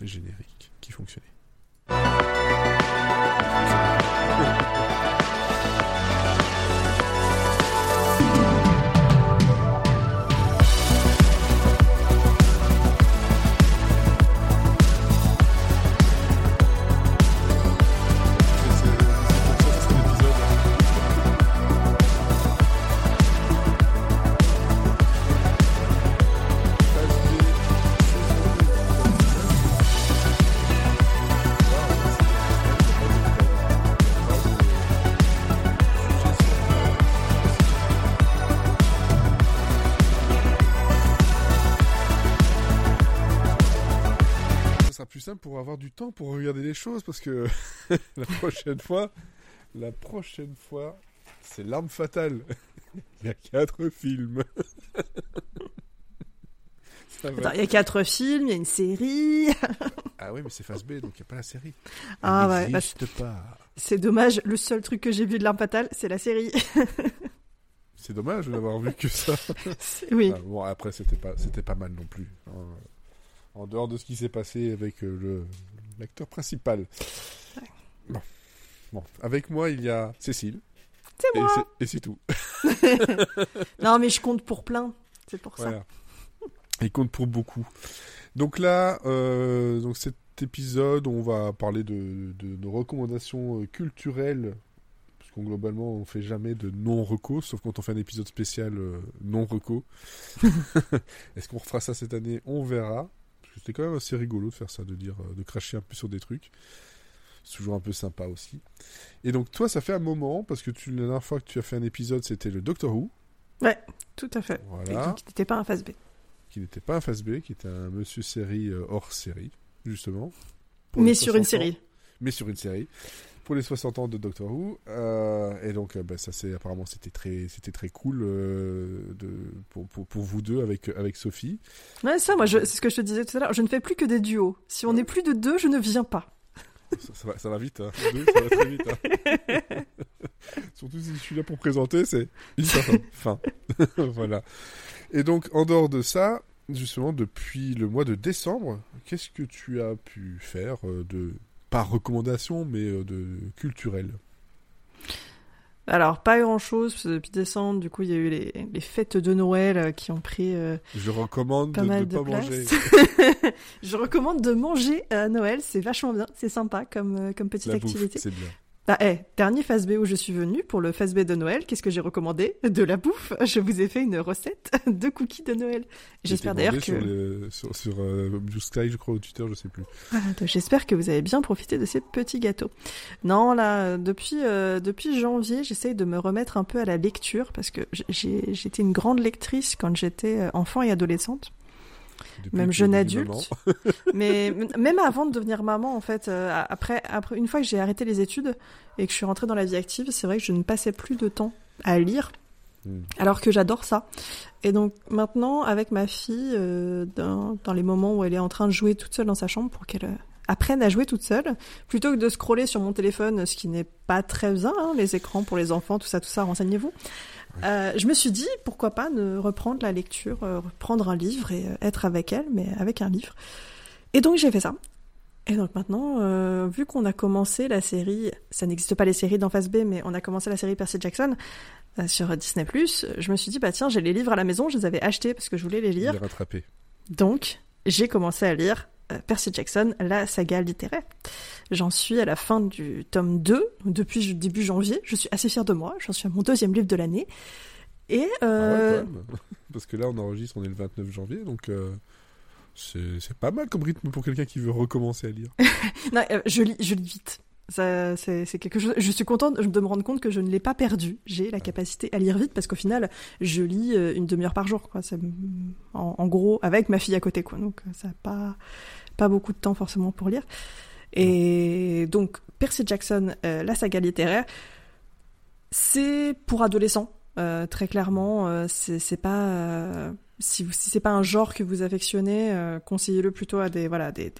le générique qui fonctionnait. Avoir du temps pour regarder les choses parce que la prochaine fois, la prochaine fois, c'est l'arme fatale. Il y a quatre films. Attends, il y a quatre films, il y a une série. Ah oui, mais c'est phase B, donc il n'y a pas la série. Elle Ah ouais, bah, pas. C'est dommage, le seul truc que j'ai vu de l'arme fatale, c'est la série. C'est dommage de n'avoir vu que ça. Oui. Ah, bon, après, c'était pas, c'était pas mal non plus. hein. En dehors de ce qui s'est passé avec euh, le l'acteur principal. Bon. bon, avec moi, il y a Cécile. C'est moi. Et c'est tout. Non, mais je compte pour plein. C'est pour ça. Il compte pour beaucoup. Donc là, euh, donc cet épisode, on va parler de, de nos recommandations euh, culturelles. Parce qu'on globalement, on fait jamais de non-reco, sauf quand on fait un épisode spécial euh, non-reco. Est-ce qu'on refera ça cette année? On verra. C'était quand même assez rigolo de faire ça, de dire, euh, de cracher un peu sur des trucs. C'est toujours un peu sympa aussi. Et donc toi, ça fait un moment, parce que tu, la dernière fois que tu as fait un épisode, c'était le Doctor Who. Tout à fait. Et Voilà. donc, n'était pas un phase B. qui n'était pas un phase B, qui était un monsieur série euh, hors série, justement. Mais sur une 60 ans. série. Mais sur une série. Pour les 60 ans de Doctor Who. Euh, et donc, euh, bah, ça c'est apparemment c'était très, c'était très cool euh, de, pour, pour, pour vous deux avec, avec Sophie. Ouais, ça, moi, c'est ce que je te disais tout à l'heure. Je ne fais plus que des duos. Si on est plus de deux, je ne viens pas. Ça, ça va, ça va vite, hein. Deux, ça va très vite. hein. Surtout si je suis là pour présenter, c'est. Fin. voilà. Et donc, en dehors de ça, justement, depuis le mois de décembre, qu'est-ce que tu as pu faire de, pas recommandation, mais euh, de culturel Alors, pas grand-chose. parce que Depuis décembre, du coup, il y a eu les, les fêtes de Noël euh, qui ont pris euh, Je recommande pas de mal de pas place. manger. je recommande de manger à Noël. C'est vachement bien. C'est sympa comme, comme petite La bouffe, activité. c'est bien. Ah, eh, dernier phase B où je suis venue pour le phase B de Noël, qu'est-ce que j'ai recommandé? De la bouffe. Je vous ai fait une recette de cookies de Noël. J'espère d'ailleurs que Sur, le- sur, sur euh, Blue Sky, je crois, au Twitter, je sais plus. Voilà, j'espère que vous avez bien profité de ces petits gâteaux. Non, là, depuis euh, depuis janvier, j'essaye de me remettre un peu à la lecture parce que j'étais une grande lectrice quand j'étais euh, enfant et adolescente. Depuis Même jeune adulte. Mais même avant de devenir maman, en fait, euh, après, après, une fois que j'ai arrêté les études et que je suis rentrée dans la vie active, c'est vrai que je ne passais plus de temps à lire, Hmm. alors que j'adore ça. Et donc maintenant, avec ma fille, euh, dans, dans les moments où elle est en train de jouer toute seule dans sa chambre pour qu'elle euh, apprenne à jouer toute seule, plutôt que de scroller sur mon téléphone, ce qui n'est pas très bien, hein, les écrans pour les enfants, tout ça, tout ça, renseignez-vous. Euh, je me suis dit, pourquoi pas ne reprendre la lecture, euh, reprendre un livre et euh, être avec elle, mais avec un livre. Et donc j'ai fait ça. Et donc maintenant, euh, vu qu'on a commencé la série, ça n'existe pas les séries d'en face B, mais on a commencé la série Percy Jackson euh, sur Disney+, je me suis dit, bah tiens, j'ai les livres à la maison, je les avais achetés parce que je voulais les lire. Il est rattrapé. Donc, j'ai commencé à lire euh, Percy Jackson, la saga littéraire. J'en suis à la fin du tome 2, depuis début janvier. Je suis assez fière de moi, j'en suis à mon deuxième livre de l'année. Et Ah ouais, euh, même. Parce que là, on enregistre, on est le 29 janvier, donc euh, c'est pas mal comme rythme pour quelqu'un qui veut recommencer à lire. non, euh, je, lis, je lis vite. C'est, quelque chose. Je suis contente de me rendre compte que je ne l'ai pas perdu. J'ai la capacité à lire vite parce qu'au final, je lis euh, une demi-heure par jour, quoi. En, en gros, avec ma fille à côté, quoi. Donc, euh, ça n'a pas, pas beaucoup de temps forcément pour lire. Et donc, Percy Jackson, euh, la saga littéraire, c'est pour adolescents, euh, très clairement. euh, c'est, pas. si, c'est pas un genre que vous affectionnez, conseillez-le plutôt à des, voilà, des,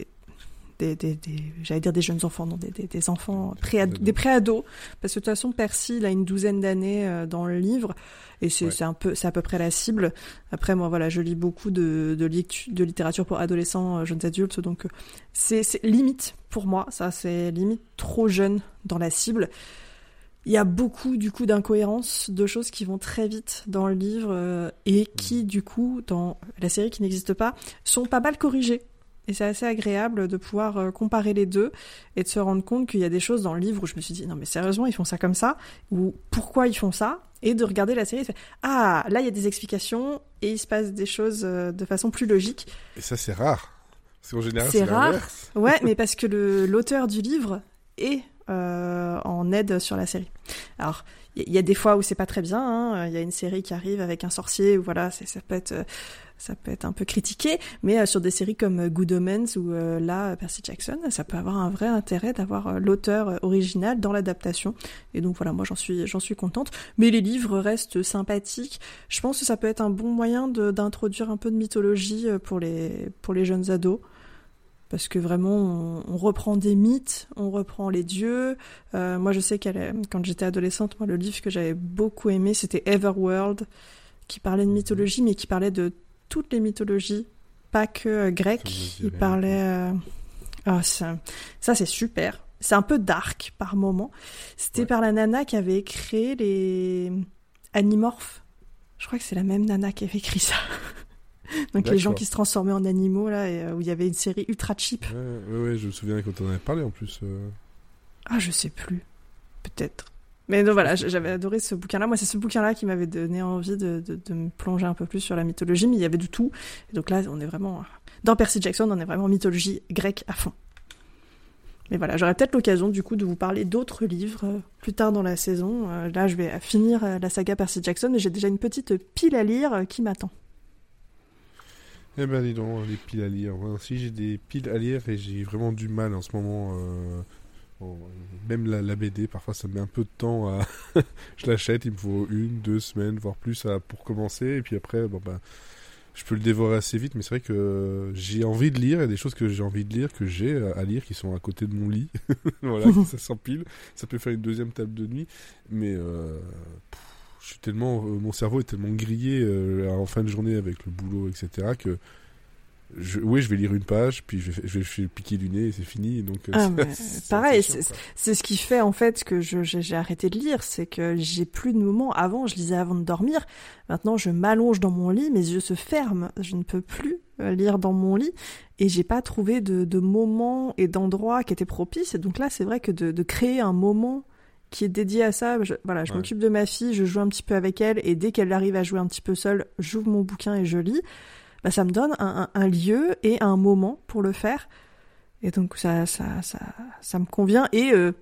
des, des, j'allais dire des jeunes enfants, non, des, des, enfants pré des préados, parce que de toute façon, Percy, il a une douzaine d'années euh, dans le livre, et c'est un peu, c'est à peu près la cible. Après, moi, voilà, je lis beaucoup de, de, de littérature pour adolescents, euh, jeunes adultes, donc c'est limite pour moi, ça, c'est limite trop jeune dans la cible. Il y a beaucoup du coup d'incohérences, de choses qui vont très vite dans le livre et qui du coup dans la série qui n'existe pas sont pas mal corrigées et c'est assez agréable de pouvoir euh, comparer les deux et de se rendre compte qu'il y a des choses dans le livre où je me suis dit non mais sérieusement ils font ça comme ça? Ou pourquoi ils font ça? Et de regarder la série et de faire ah là il y a des explications et il se passe des choses euh, de façon plus logique. Et ça c'est rare. Parce qu'en général c'est rare. Ouais mais parce que l'auteur du livre est euh, en aide sur la série. Alors il y, a des fois où c'est pas très bien. Hein. Il y a une série qui arrive avec un sorcier où voilà ça peut être ça peut être un peu critiqué, mais euh, sur des séries comme euh, Good Omens ou euh, là Percy Jackson, ça peut avoir un vrai intérêt d'avoir l'auteur original dans l'adaptation. Et donc voilà, moi j'en suis j'en suis contente. Mais les livres restent sympathiques. Je pense que ça peut être un bon moyen d'introduire un peu de mythologie pour les pour les jeunes ados. Parce que vraiment, on, reprend des mythes, on reprend les dieux. moi, je sais qu'elle, quand j'étais adolescente, moi, le livre que j'avais beaucoup aimé, c'était Everworld, qui parlait de mythologie, mais qui parlait de toutes les mythologies, pas que euh, grecques. Il parlait. Euh, ah, ça, c'est super. C'est un peu dark par moment. C'était par la nana qui avait créé les Animorphes. Je crois que c'est la même nana qui avait écrit ça. Donc les gens qui se transformaient en animaux là, et, euh, où il y avait une série ultra cheap. Ouais, ouais, je me souviens quand on en avait parlé en plus. Ah, je sais plus. Peut-être. Mais donc voilà, j'avais adoré ce bouquin-là. Moi, c'est ce bouquin-là qui m'avait donné envie de, de, me plonger un peu plus sur la mythologie, mais il y avait du tout. Et donc là, on est vraiment. Dans Percy Jackson, on est vraiment mythologie grecque à fond. Mais voilà, j'aurai peut-être l'occasion du coup de vous parler d'autres livres euh, plus tard dans la saison. Euh, là, je vais finir euh, la saga Percy Jackson et j'ai déjà une petite pile à lire qui m'attend. Eh ben dis donc, les piles à lire. si j'ai des piles à lire et j'ai vraiment du mal en ce moment même la, BD, parfois ça met un peu de temps à. je l'achète, il me faut une, deux semaines, voire plus à, pour commencer. Et puis après, bon bah, je peux le dévorer assez vite. Mais c'est vrai que j'ai envie de lire. Il y a des choses que j'ai envie de lire, que j'ai à lire, qui sont à côté de mon lit. voilà, ça s'empile. Ça peut faire une deuxième table de nuit. Mais. Euh, suis tellement, euh, mon cerveau est tellement grillé euh, en fin de journée avec le boulot, etc., que oui, je vais lire une page, puis je vais, je vais, piquer du nez et c'est fini. Donc, euh, ah, pareil, c'est ce qui fait en fait que j'ai arrêté de lire, c'est que j'ai plus de moments. Avant, je lisais avant de dormir. Maintenant, je m'allonge dans mon lit, mes yeux se ferment. Je ne peux plus lire dans mon lit et j'ai pas trouvé de, de moments et d'endroits qui étaient propices. Et donc là, c'est vrai que de, de, créer un moment qui est dédié à ça, je, voilà, je m'occupe de ma fille, je joue un petit peu avec elle et dès qu'elle arrive à jouer un petit peu seule, j'ouvre mon bouquin et je lis bah, ça me donne un, un, lieu et un moment pour le faire. Et donc ça, ça, ça, ça me convient. Et euh,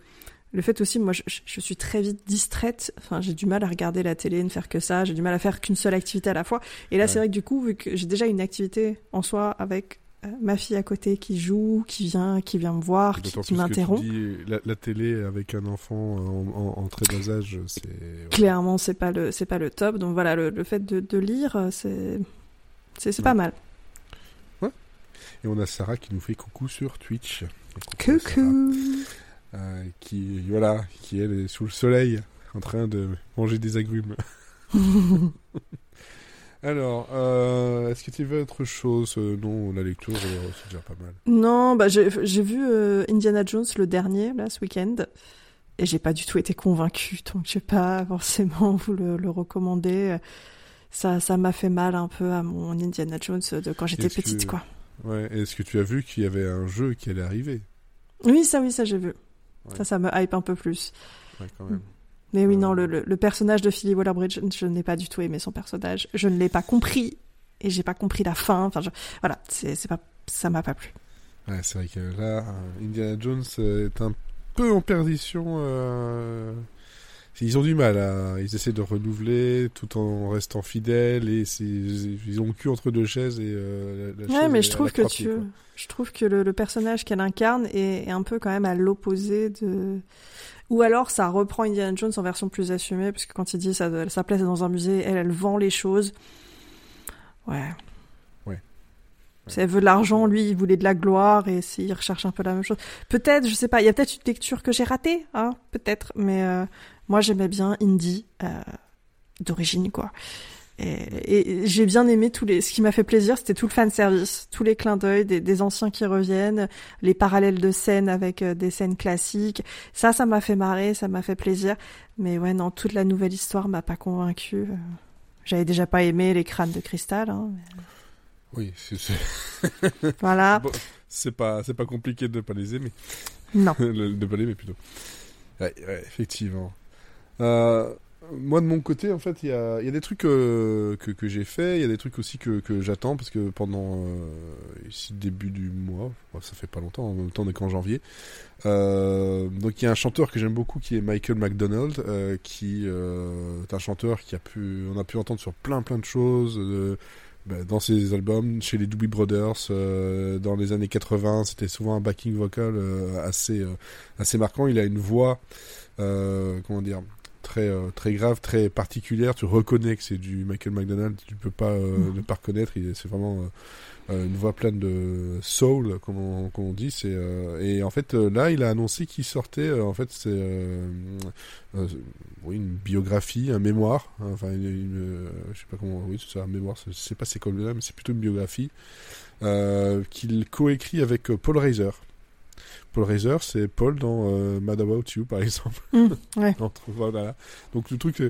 le fait aussi, moi, je, je, suis très vite distraite. Enfin, j'ai du mal à regarder la télé, ne faire que ça. J'ai du mal à faire qu'une seule activité à la fois. Et là, c'est vrai que du coup, vu que j'ai déjà une activité en soi avec ma fille à côté qui joue, qui vient, qui vient me voir, qui, qui m'interrompt. La, la, télé avec un enfant en, en, très bas âge, c'est clairement c'est pas le c'est pas le top. Donc voilà, le, le fait de, de lire, c'est c'est pas mal. Ouais. Et on a Sarah qui nous fait coucou sur Twitch. Coucou. Euh, qui voilà, qui elle est sous le soleil en train de manger des agrumes. Alors, euh, est-ce que tu veux autre chose? Euh, Non, la lecture, c'est déjà pas mal. Non, bah j'ai vu Indiana Jones le dernier, là, ce week-end. Et j'ai pas du tout été convaincue, donc je vais pas forcément vous le, le recommander ça ça m'a fait mal un peu à mon Indiana Jones de quand j'étais petite quoi. Ouais, est-ce que tu as vu qu'il y avait un jeu qui allait arriver? Oui, ça oui, ça j'ai vu. Ça ça me hype un peu plus. Ouais, quand même. Mais oui, non, le, le, personnage de Philly Waller-Bridge, je n'ai pas du tout aimé son personnage. Je ne l'ai pas compris et j'ai pas compris la fin. Enfin, je... voilà, c'est c'est pas ça m'a pas plu. Ouais, c'est vrai que là, Indiana Jones est un peu en perdition. Euh ils ont du mal à, ils essaient de renouveler tout en restant fidèles et ils ont le cul entre deux chaises et euh, la, ouais, mais je trouve que tu, je trouve que le, personnage qu'elle incarne est, un peu quand même à l'opposé de, ou alors ça reprend Indiana Jones en version plus assumée parce que quand il dit ça, sa place est dans un musée, elle, elle vend les choses. Ouais. Ouais. Si elle veut de l'argent, lui, il voulait de la gloire et s'il recherche un peu la même chose. Peut-être, je sais pas, il y a peut-être une lecture que j'ai ratée, hein, peut-être, mais euh, moi j'aimais bien Indie euh, d'origine, quoi. Et, et j'ai bien aimé tous les. Ce qui m'a fait plaisir, c'était tout le fan service, tous les clins d'œil des, des, anciens qui reviennent, les parallèles de scènes avec euh, des scènes classiques. Ça, ça m'a fait marrer, ça m'a fait plaisir. Mais ouais, non, toute la nouvelle histoire m'a pas convaincu. J'avais déjà pas aimé les crânes de cristal. Hein, mais... Oui, c'est. voilà. Bon, c'est pas, c'est pas compliqué de ne pas les aimer. Non. de pas les aimer plutôt. Ouais, ouais effectivement. Euh, moi de mon côté, en fait, il y a, des trucs euh, que, j'ai fait, il y a des trucs aussi que, j'attends parce que pendant euh, ici début du mois, ça fait pas longtemps, en même temps on est qu'en janvier. Euh, donc il y a un chanteur que j'aime beaucoup qui est Michael McDonald, qui est un chanteur qui a pu, on a pu entendre sur plein plein de choses. Bah, dans ses albums, chez les Doobie Brothers, dans les années 80, c'était souvent un backing vocal assez assez marquant. Il a une voix, comment dire, très très grave, très particulière. Tu reconnais que c'est du Michael McDonald. Tu peux pas mmh. ne pas reconnaître. C'est vraiment euh, une voix pleine de soul, comme on, comme on dit. C'est euh, et en fait euh, là, il a annoncé qu'il sortait. en fait, c'est oui une biographie, un mémoire. Hein, enfin, une, une, je sais pas comment. Oui, c'est ça, un mémoire. Je sais pas c'est quoi là, mais c'est plutôt une biographie qu'il coécrit avec Paul Reiser. Paul Reiser, c'est Paul dans euh, Mad About You, par exemple. Mmh, ouais. Entre, voilà. Donc le truc,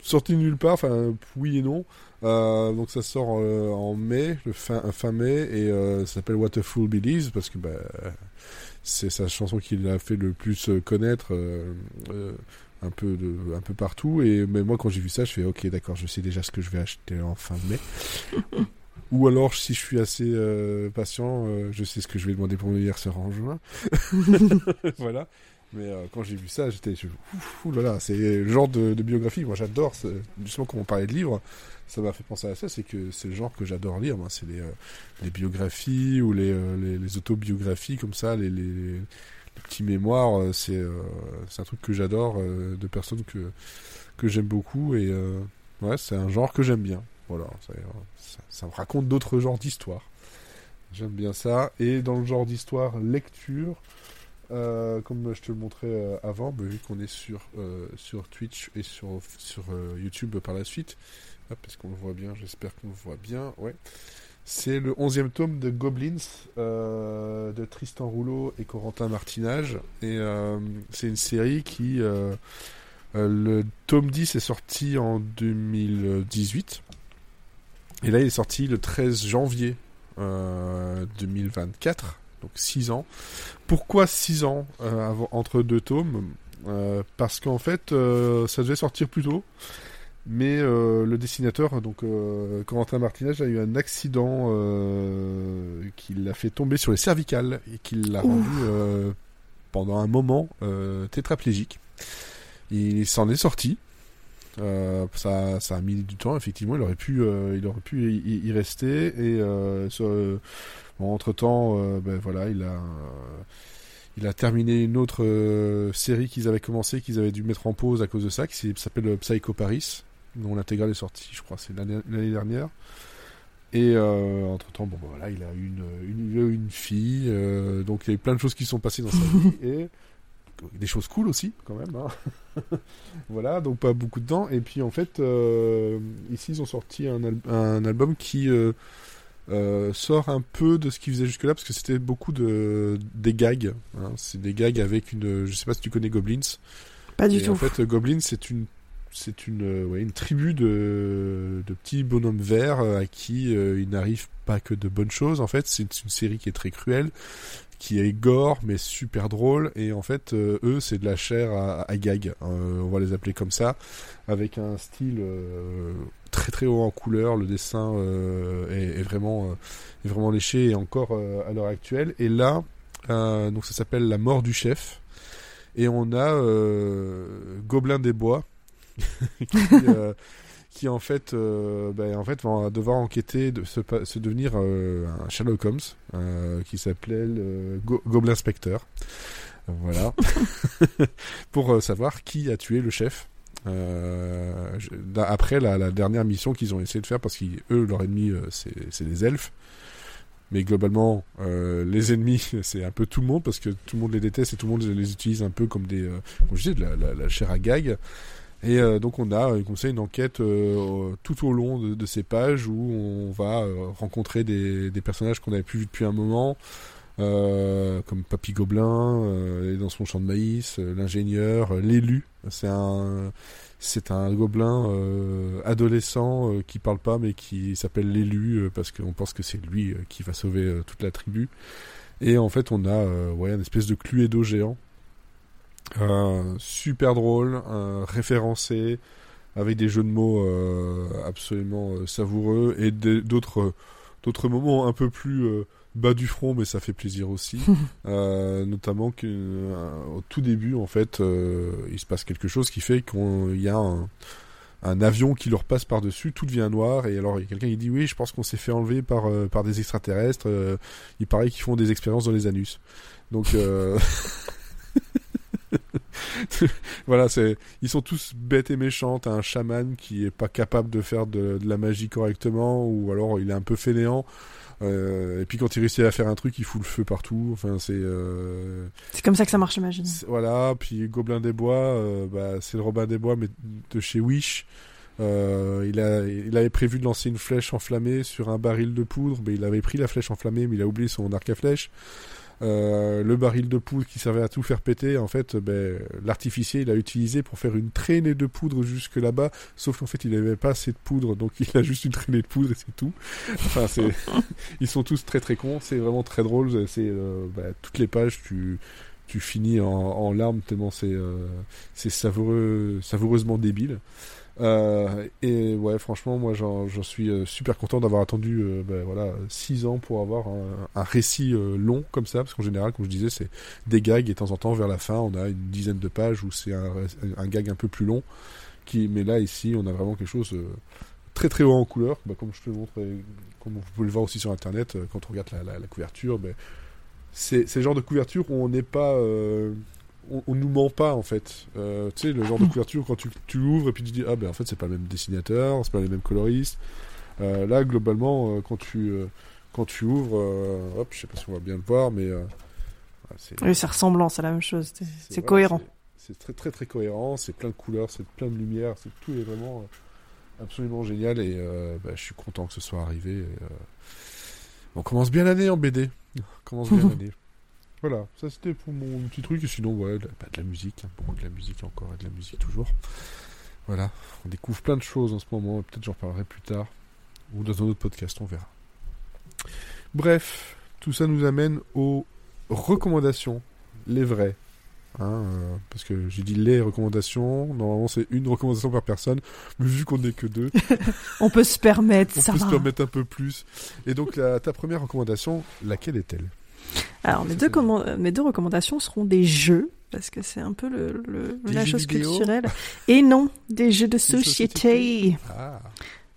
sorti de nulle part, enfin oui et non. Euh, donc ça sort euh, en mai, le fin, fin mai, et euh, ça s'appelle What a Fool Believes parce que bah, c'est sa chanson qui a fait le plus connaître un peu de, un peu partout. Et mais moi quand j'ai vu ça, je fais ok d'accord, je sais déjà ce que je vais acheter en fin mai. Ou alors, si je suis assez euh, patient, euh, je sais ce que je vais demander pour mon anniversaire en juin. voilà. Mais euh, quand j'ai vu ça, j'étais, ouh là là, c'est le genre de, biographie. Moi, j'adore. Justement, quand on parlait de livres, ça m'a fait penser à ça. C'est que c'est le genre que j'adore lire. C'est les, biographies ou les, autobiographies comme ça, les, les, petits mémoires. C'est un truc que j'adore de personnes que que j'aime beaucoup et ouais, c'est un genre que j'aime bien. Voilà, ça, me raconte d'autres genres d'histoires. J'aime bien ça. Et dans le genre d'histoire lecture. Euh, comme je te le montrais euh, avant, bah, vu qu'on est sur, euh, sur Twitch et sur, YouTube par la suite, est-ce qu'on le voit bien J'espère qu'on le voit bien. C'est le 11e tome de Goblins de Tristan Rouleau et Corentin Martinage. Et c'est une série qui. le tome 10 est sorti en 2018. Et là, il est sorti le 13 janvier 2024 donc 6 ans. Pourquoi 6 ans euh, entre deux tomes? Euh, Parce qu'en fait, euh, ça devait sortir plus tôt. Mais le dessinateur, donc Corentin Martinez, a eu un accident qui l'a fait tomber sur les cervicales et qui l'a rendu pendant un moment tétraplégique. Il s'en est sorti. Euh, ça, ça a mis du temps, effectivement. Il aurait pu, euh, il aurait pu y, y rester. Et euh, Bon, entre temps, ben voilà, il a, il a terminé une autre série qu'ils avaient commencé, qu'ils avaient dû mettre en pause à cause de ça, qui s'appelle Psycho Paris, dont l'intégrale est sortie, je crois, c'est l'année dernière. Et entre temps, bon, ben voilà, il a eu une, une, une fille, donc il y a eu plein de choses qui sont passées dans sa vie et des choses cool aussi, quand même. Hein. voilà, donc pas beaucoup de temps. Et puis en fait, euh, ici ils ont sorti un, al un album qui euh, sort un peu de ce qu'il faisait jusque-là parce que c'était beaucoup de des gags. Hein. C'est des gags avec une, je sais pas si tu connais Goblins. Pas du Et tout. En fait, Goblins c'est une c'est une euh, ouais, une tribu de de petits bonhommes verts euh, à qui euh, il n'arrive pas que de bonnes choses. En fait, c'est une série qui est très cruelle qui est gore mais super drôle. Et en fait euh, eux c'est de la chair à, gag euh, on va les appeler comme ça. Avec un style euh, très très haut en couleur. Le dessin est, est, vraiment est vraiment léché et encore à l'heure actuelle. Et là donc ça s'appelle la mort du chef. Et on a Gobelin des bois. Qui, qui en fait, euh, ben, en fait va devoir enquêter, de se, devenir euh, un Sherlock Holmes euh, qui s'appelait Go Goblin Spectre. Voilà. Pour savoir qui a tué le chef. après la, dernière mission qu'ils ont essayé de faire, parce qu'eux, leur ennemi, c'est des elfes. mais globalement, euh, les ennemis, c'est un peu tout le monde parce que tout le monde les déteste et tout le monde les utilise un peu comme des, euh, comme je dis, de la, la, la, chair à gag. Et euh, donc on a comme ça une enquête tout au long de, de, ces pages où on va rencontrer des, des personnages qu'on avait plus vus depuis un moment, comme Papy Gobelin, et dans son champ de maïs, l'ingénieur, l'élu. C'est un c'est un gobelin euh, adolescent euh, qui parle pas mais qui s'appelle l'élu euh, parce qu'on pense que c'est lui qui va sauver toute la tribu. Et en fait, on a ouais, une espèce de Cluedo géant. Super drôle, référencé, avec des jeux de mots absolument savoureux et d'autres d'autres moments un peu plus bas du front, mais ça fait plaisir aussi. euh, notamment qu'au euh, tout début, en fait, euh, il se passe quelque chose qui fait qu'il y a un, un, avion qui leur passe par-dessus, tout devient noir, et alors il y a quelqu'un qui dit oui, je pense qu'on s'est fait enlever par, euh, par des extraterrestres, il paraît qu'ils font des expériences dans les anus. Donc... voilà, c'est ils sont tous bêtes et méchants. T'as un chaman qui est pas capable de faire de, de, la magie correctement, ou alors il est un peu fainéant. Euh, et puis quand il réussit à faire un truc, il fout le feu partout. Enfin, c'est. Euh... C'est comme ça que ça marche, j'imagine. Voilà. Puis Gobelin des Bois, euh, bah, c'est le Robin des Bois, mais de chez Wish. Euh, il, a, il avait prévu de lancer une flèche enflammée sur un baril de poudre, mais il avait pris la flèche enflammée, mais il a oublié son arc à flèche. Euh, le baril de poudre qui servait à tout faire péter, en fait, ben, l'artificier, il a utilisé pour faire une traînée de poudre jusque là-bas, sauf qu'en fait, il n'avait pas assez de poudre, donc il a juste une traînée de poudre et c'est tout. Enfin, c'est, ils sont tous très très cons, c'est vraiment très drôle, c'est, euh, ben, toutes les pages, tu, tu finis en, en larmes tellement c'est, euh, c'est savoureux, savoureusement débile. Euh, et ouais, franchement, moi, j'en suis euh, super content d'avoir attendu, euh, ben, voilà, six ans pour avoir un, récit euh, long comme ça, parce qu'en général, comme je disais, c'est des gags et de temps en temps, vers la fin, on a une dizaine de pages où c'est un, gag un peu plus long. Mais là, ici, on a vraiment quelque chose très très haut en couleur, bah, comme je te le montre, comme vous pouvez le voir aussi sur Internet, quand on regarde la couverture, ben, c'est le genre de couverture où on n'est pas on, on, nous ment pas en fait. Euh, tu sais, le genre de couverture quand tu, tu ouvres et puis tu dis ah ben en fait c'est pas le même dessinateur, c'est pas les mêmes coloristes. Euh, là globalement euh, quand tu quand tu ouvres, hop, je sais pas si on va bien le voir, mais oui, c'est ressemblant, c'est la même chose, c'est cohérent. C'est très très très cohérent, c'est plein de couleurs, c'est plein de lumière, c'est tout est vraiment absolument génial et bah, je suis content que ce soit arrivé. Et, on commence bien l'année en BD, on commence bien l'année. Voilà, ça c'était pour mon petit truc. Et sinon, ouais, de, bah, de la musique, hein, beaucoup de la musique encore et de la musique toujours. Voilà, on découvre plein de choses en ce moment. Peut-être j'en parlerai plus tard ou dans un autre podcast, on verra. Bref, tout ça nous amène aux recommandations, les vraies. Hein, euh, parce que j'ai dit les recommandations, normalement c'est une recommandation par personne, mais vu qu'on n'est que deux, on peut se permettre, on ça peut va. se permettre un peu plus. Et donc la, ta première recommandation, laquelle est-elle? Alors, mes deux, mes deux recommandations seront des jeux, parce que c'est un peu le, le la chose culturelle. Et non, des jeux de société. Ah.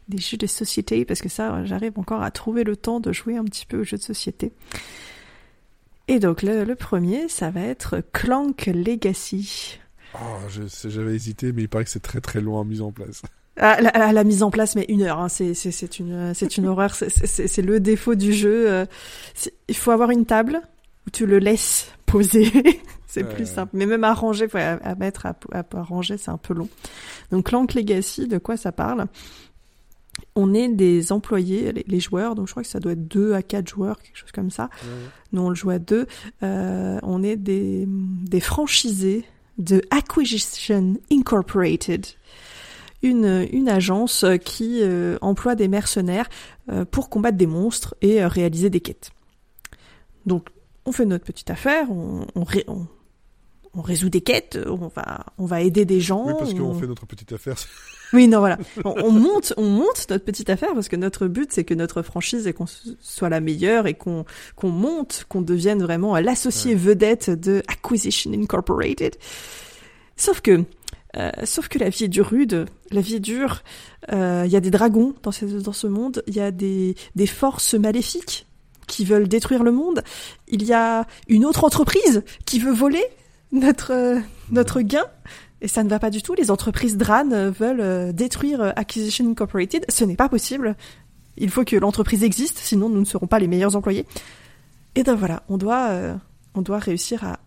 Des jeux de société, parce que ça, j'arrive encore à trouver le temps de jouer un petit peu aux jeux de société. Et donc, le, le premier, ça va être Clank Legacy. Oh, j'avais hésité, mais il paraît que c'est très très long à mise en place. Ah, la, la, la, mise en place, mais une heure, hein, c'est c'est une c'est une horreur, c'est le défaut du jeu. Euh, il faut avoir une table où tu le laisses poser, c'est ouais. plus simple. Mais même à ranger, à, à mettre à, à, ranger, c'est un peu long. Donc Clank Legacy, de quoi ça parle? On est des employés, les, les, joueurs, donc je crois que ça doit être deux à quatre joueurs, quelque chose comme ça. Ouais. Nous on le joue à deux. Euh, on est des des franchisés de Acquisition Incorporated une, une agence qui euh, emploie des mercenaires euh, pour combattre des monstres et euh, réaliser des quêtes. Donc, on fait notre petite affaire, on, on, ré, on, on résout des quêtes, on va, on va aider des gens. Oui, parce qu'on on... fait notre petite affaire. Oui, non, voilà. On, on, monte, on monte notre petite affaire parce que notre but, c'est que notre franchise et qu'on soit la meilleure et qu'on qu'on monte, qu'on devienne vraiment l'associé ouais. vedette de Acquisition Incorporated. Sauf que euh, sauf que la vie est dure rude, la vie est dure. Il euh, y a des dragons dans ce, monde, il y a des, forces maléfiques qui veulent détruire le monde. Il y a une autre entreprise qui veut voler notre, euh, notre gain. Et ça ne va pas du tout. Les entreprises DRAN veulent détruire Acquisition Incorporated. Ce n'est pas possible. il faut que l'entreprise existe, sinon nous ne serons pas les meilleurs employés. Et donc voilà, on doit, on doit réussir à,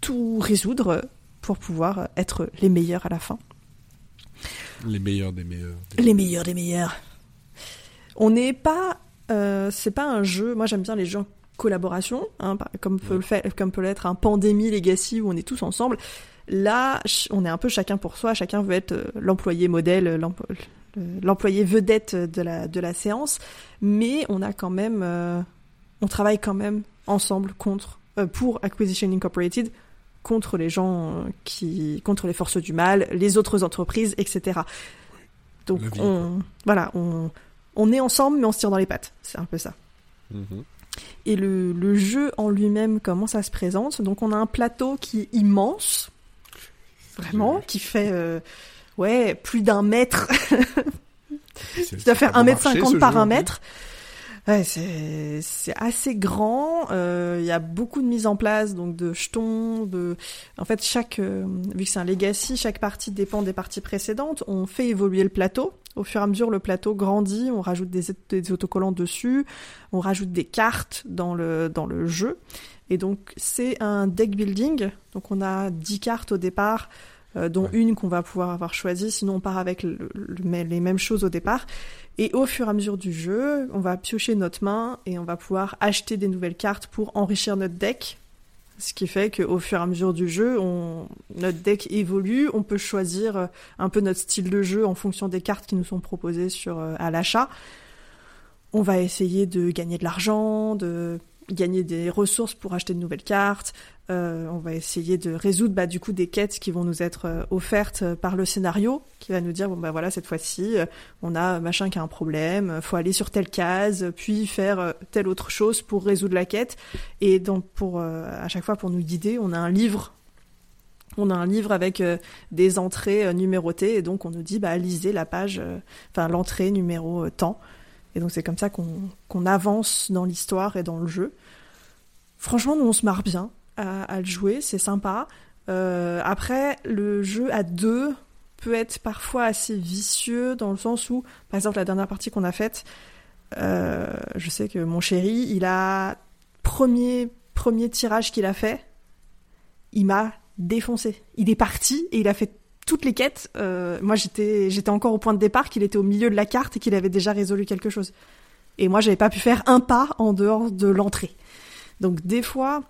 tout résoudre pour pouvoir être les meilleurs à la fin. Les meilleurs des meilleurs. Des les meilleurs des meilleurs. On n'est pas, euh, c'est pas un jeu. Moi j'aime bien les jeux en collaboration, hein, comme peut le faire, comme peut l'être un Pandémie Legacy où on est tous ensemble. Là, on est un peu chacun pour soi. Chacun veut être l'employé modèle, l'employé vedette de la de la séance, mais on a quand même euh, on travaille quand même ensemble contre euh, pour Acquisition Incorporated contre les gens euh, qui contre les forces du mal, les autres entreprises, etc. Donc on voilà, on on est ensemble mais on se tire dans les pattes, c'est un peu ça. Mm-hmm. Et le, le jeu en lui-même, comment ça se présente? Donc on a un plateau qui est immense, vraiment, qui fait euh, ouais plus d'un mètre. qui doit faire un mètre cinquante par un mètre. Ouais, c'est assez grand. Il euh, y a beaucoup de mise en place, donc de jetons. De, en fait, chaque euh, vu que c'est un legacy, chaque partie dépend des parties précédentes. On fait évoluer le plateau. Au fur et à mesure, le plateau grandit. On rajoute des, des autocollants dessus. On rajoute des cartes dans le dans le jeu. Et donc c'est un deck building. Donc on a 10 cartes au départ. Euh, dont une qu'on va pouvoir avoir choisie, sinon on part avec le, les mêmes choses au départ. Et au fur et à mesure du jeu, on va piocher notre main et on va pouvoir acheter des nouvelles cartes pour enrichir notre deck. Ce qui fait qu'au fur et à mesure du jeu, on, notre deck évolue, on peut choisir euh, un peu notre style de jeu en fonction des cartes qui nous sont proposées sur, euh, à l'achat. On va essayer de gagner de l'argent, de gagner des ressources pour acheter de nouvelles cartes. Euh, on va essayer de résoudre bah, du coup des quêtes qui vont nous être euh, offertes euh, par le scénario, qui va nous dire bon bah voilà cette fois-ci on a machin qui a un problème, faut aller sur telle case, puis faire telle autre chose pour résoudre la quête. Et donc pour à chaque fois pour nous guider, on a un livre. On a un livre avec des entrées numérotées et donc on nous dit bah lisez la page, enfin l'entrée numéro temps. Et donc c'est comme ça qu'on avance dans l'histoire et dans le jeu. Franchement, nous on se marre bien à, le jouer, c'est sympa. Euh, après, le jeu à deux peut être parfois assez vicieux dans le sens où, par exemple, la dernière partie qu'on a faite, euh, je sais que mon chéri, il a premier premier tirage qu'il a fait, il m'a défoncé. Il est parti et il a fait toutes les quêtes, euh, moi j'étais j'étais encore au point de départ, qu'il était au milieu de la carte et qu'il avait déjà résolu quelque chose. Et moi j'avais pas pu faire un pas en dehors de l'entrée. Donc des fois,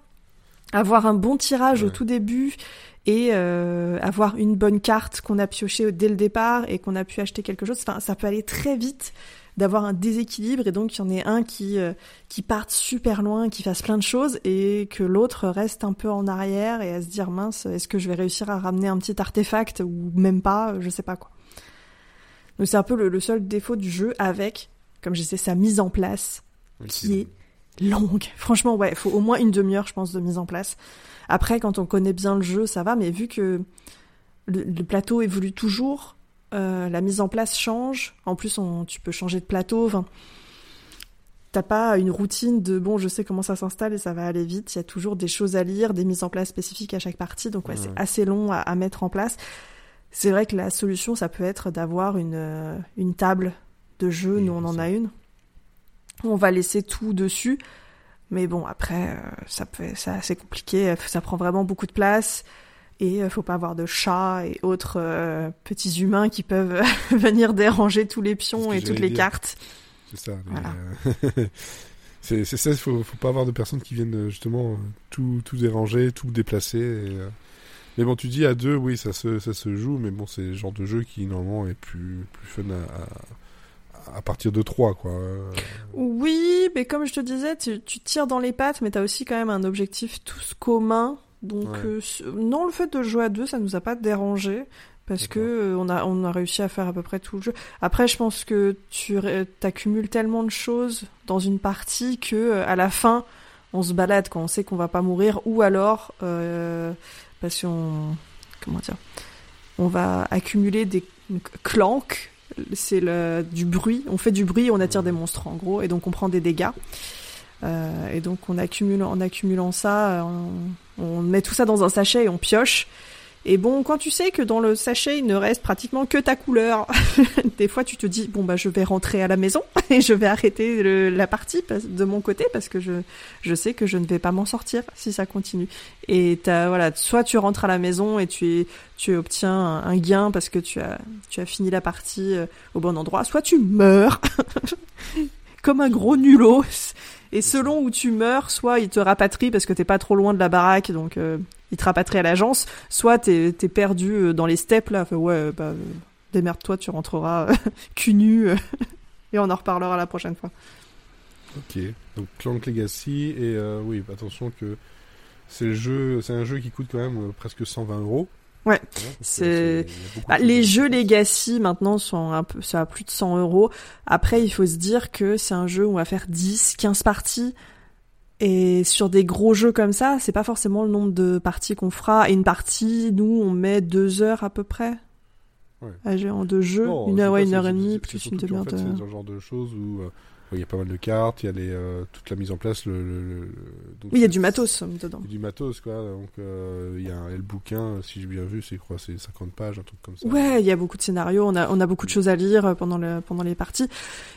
avoir un bon tirage au tout début et euh, avoir une bonne carte qu'on a piochée dès le départ et qu'on a pu acheter quelque chose, enfin ça peut aller très vite d'avoir un déséquilibre et donc il y en ait un qui euh, qui parte super loin, qui fasse plein de choses et que l'autre reste un peu en arrière et à se dire mince, est-ce que je vais réussir à ramener un petit artefact ou même pas, je sais pas quoi. Donc c'est un peu le, seul défaut du jeu avec, comme je disais, sa mise en place qui est longue. Franchement, ouais, il faut au moins une demi-heure, je pense, de mise en place. Après, quand on connaît bien le jeu, ça va, mais vu que le, le plateau évolue toujours, euh, la mise en place change. En plus, on, tu peux changer de plateau. Enfin, t'as pas une routine de bon, je sais comment ça s'installe et ça va aller vite. Il y a toujours des choses à lire, des mises en place spécifiques à chaque partie. Donc ouais, c'est assez long à, mettre en place. C'est vrai que la solution, ça peut être d'avoir une, euh, une table de jeu. Nous, on en a une. On va laisser tout dessus. Mais bon, après, euh, ça peut, c'est assez compliqué. Ça prend vraiment beaucoup de place. Et euh, faut pas avoir de chats et autres euh, petits humains qui peuvent venir déranger tous les pions et toutes les cartes. C'est ça. Euh, c'est ça, il faut, faut pas avoir de personnes qui viennent justement tout, tout déranger, tout déplacer. Mais bon, tu dis à deux, oui, ça se, ça se joue, mais bon, c'est le genre de jeu qui normalement est plus, plus fun à, à partir de trois, quoi. Oui, mais comme je te disais, tu, tu tires dans les pattes, mais tu as aussi quand même un objectif tous commun donc euh, non, le fait de jouer à deux, ça nous a pas dérangé parce que euh, on a on a réussi à faire à peu près tout le jeu. Après, je pense que tu accumules tellement de choses dans une partie que euh, à la fin, on se balade quand on sait qu'on va pas mourir, ou alors parce qu'on comment dire, on va accumuler des clanks. C'est le du bruit. On fait du bruit, on attire des monstres en gros, et donc on prend des dégâts. et donc on accumule en accumulant ça, on met tout ça dans un sachet et on pioche. Et bon, quand tu sais que dans le sachet, il ne reste pratiquement que ta couleur, des fois tu te dis, bon bah je vais rentrer à la maison et je vais arrêter la partie de mon côté parce que je, je sais que je ne vais pas m'en sortir si ça continue. Et t'as, voilà, soit tu rentres à la maison et tu, tu obtiens un, gain parce que tu as, tu as fini la partie euh, au bon endroit, soit tu meurs comme un gros nulos. Et selon où tu meurs, soit il te rapatrie parce que t'es pas trop loin de la baraque, donc euh, il te rapatrie à l'agence, soit t'es es perdu euh, dans les steppes là. Fait, ouais, bah, euh, démerde-toi, tu rentreras cul nu et on en reparlera la prochaine fois. Ok, donc Clank Legacy, et oui, attention que c'est un jeu qui coûte quand même presque 120 euros. Ouais, que c'est- a Bah, les jeux Legacy maintenant sont un peu, ça à plus de 100 euros. Après, il faut se dire que c'est un jeu où on va faire 10, 15 parties. Et sur des gros jeux comme ça, c'est pas forcément le nombre de parties qu'on fera. Et une partie, nous, on met deux heures à peu près. Ouais. En deux jeux. Non, une heure, ouais, une heure et demie, plus une demi-heure de... C'est le genre de choses où euh, il y a pas mal de cartes, il y a les, euh, toute la mise en place, le, le- le- donc Oui, il y a du matos euh, dedans. Il y a du matos, quoi. Donc, euh, il y a un- le bouquin, si j'ai bien vu, c'est quoi C'est 50 pages, un truc comme ça. Ouais, il y a beaucoup de scénarios, on a, on a beaucoup de choses à lire pendant, le, pendant les parties.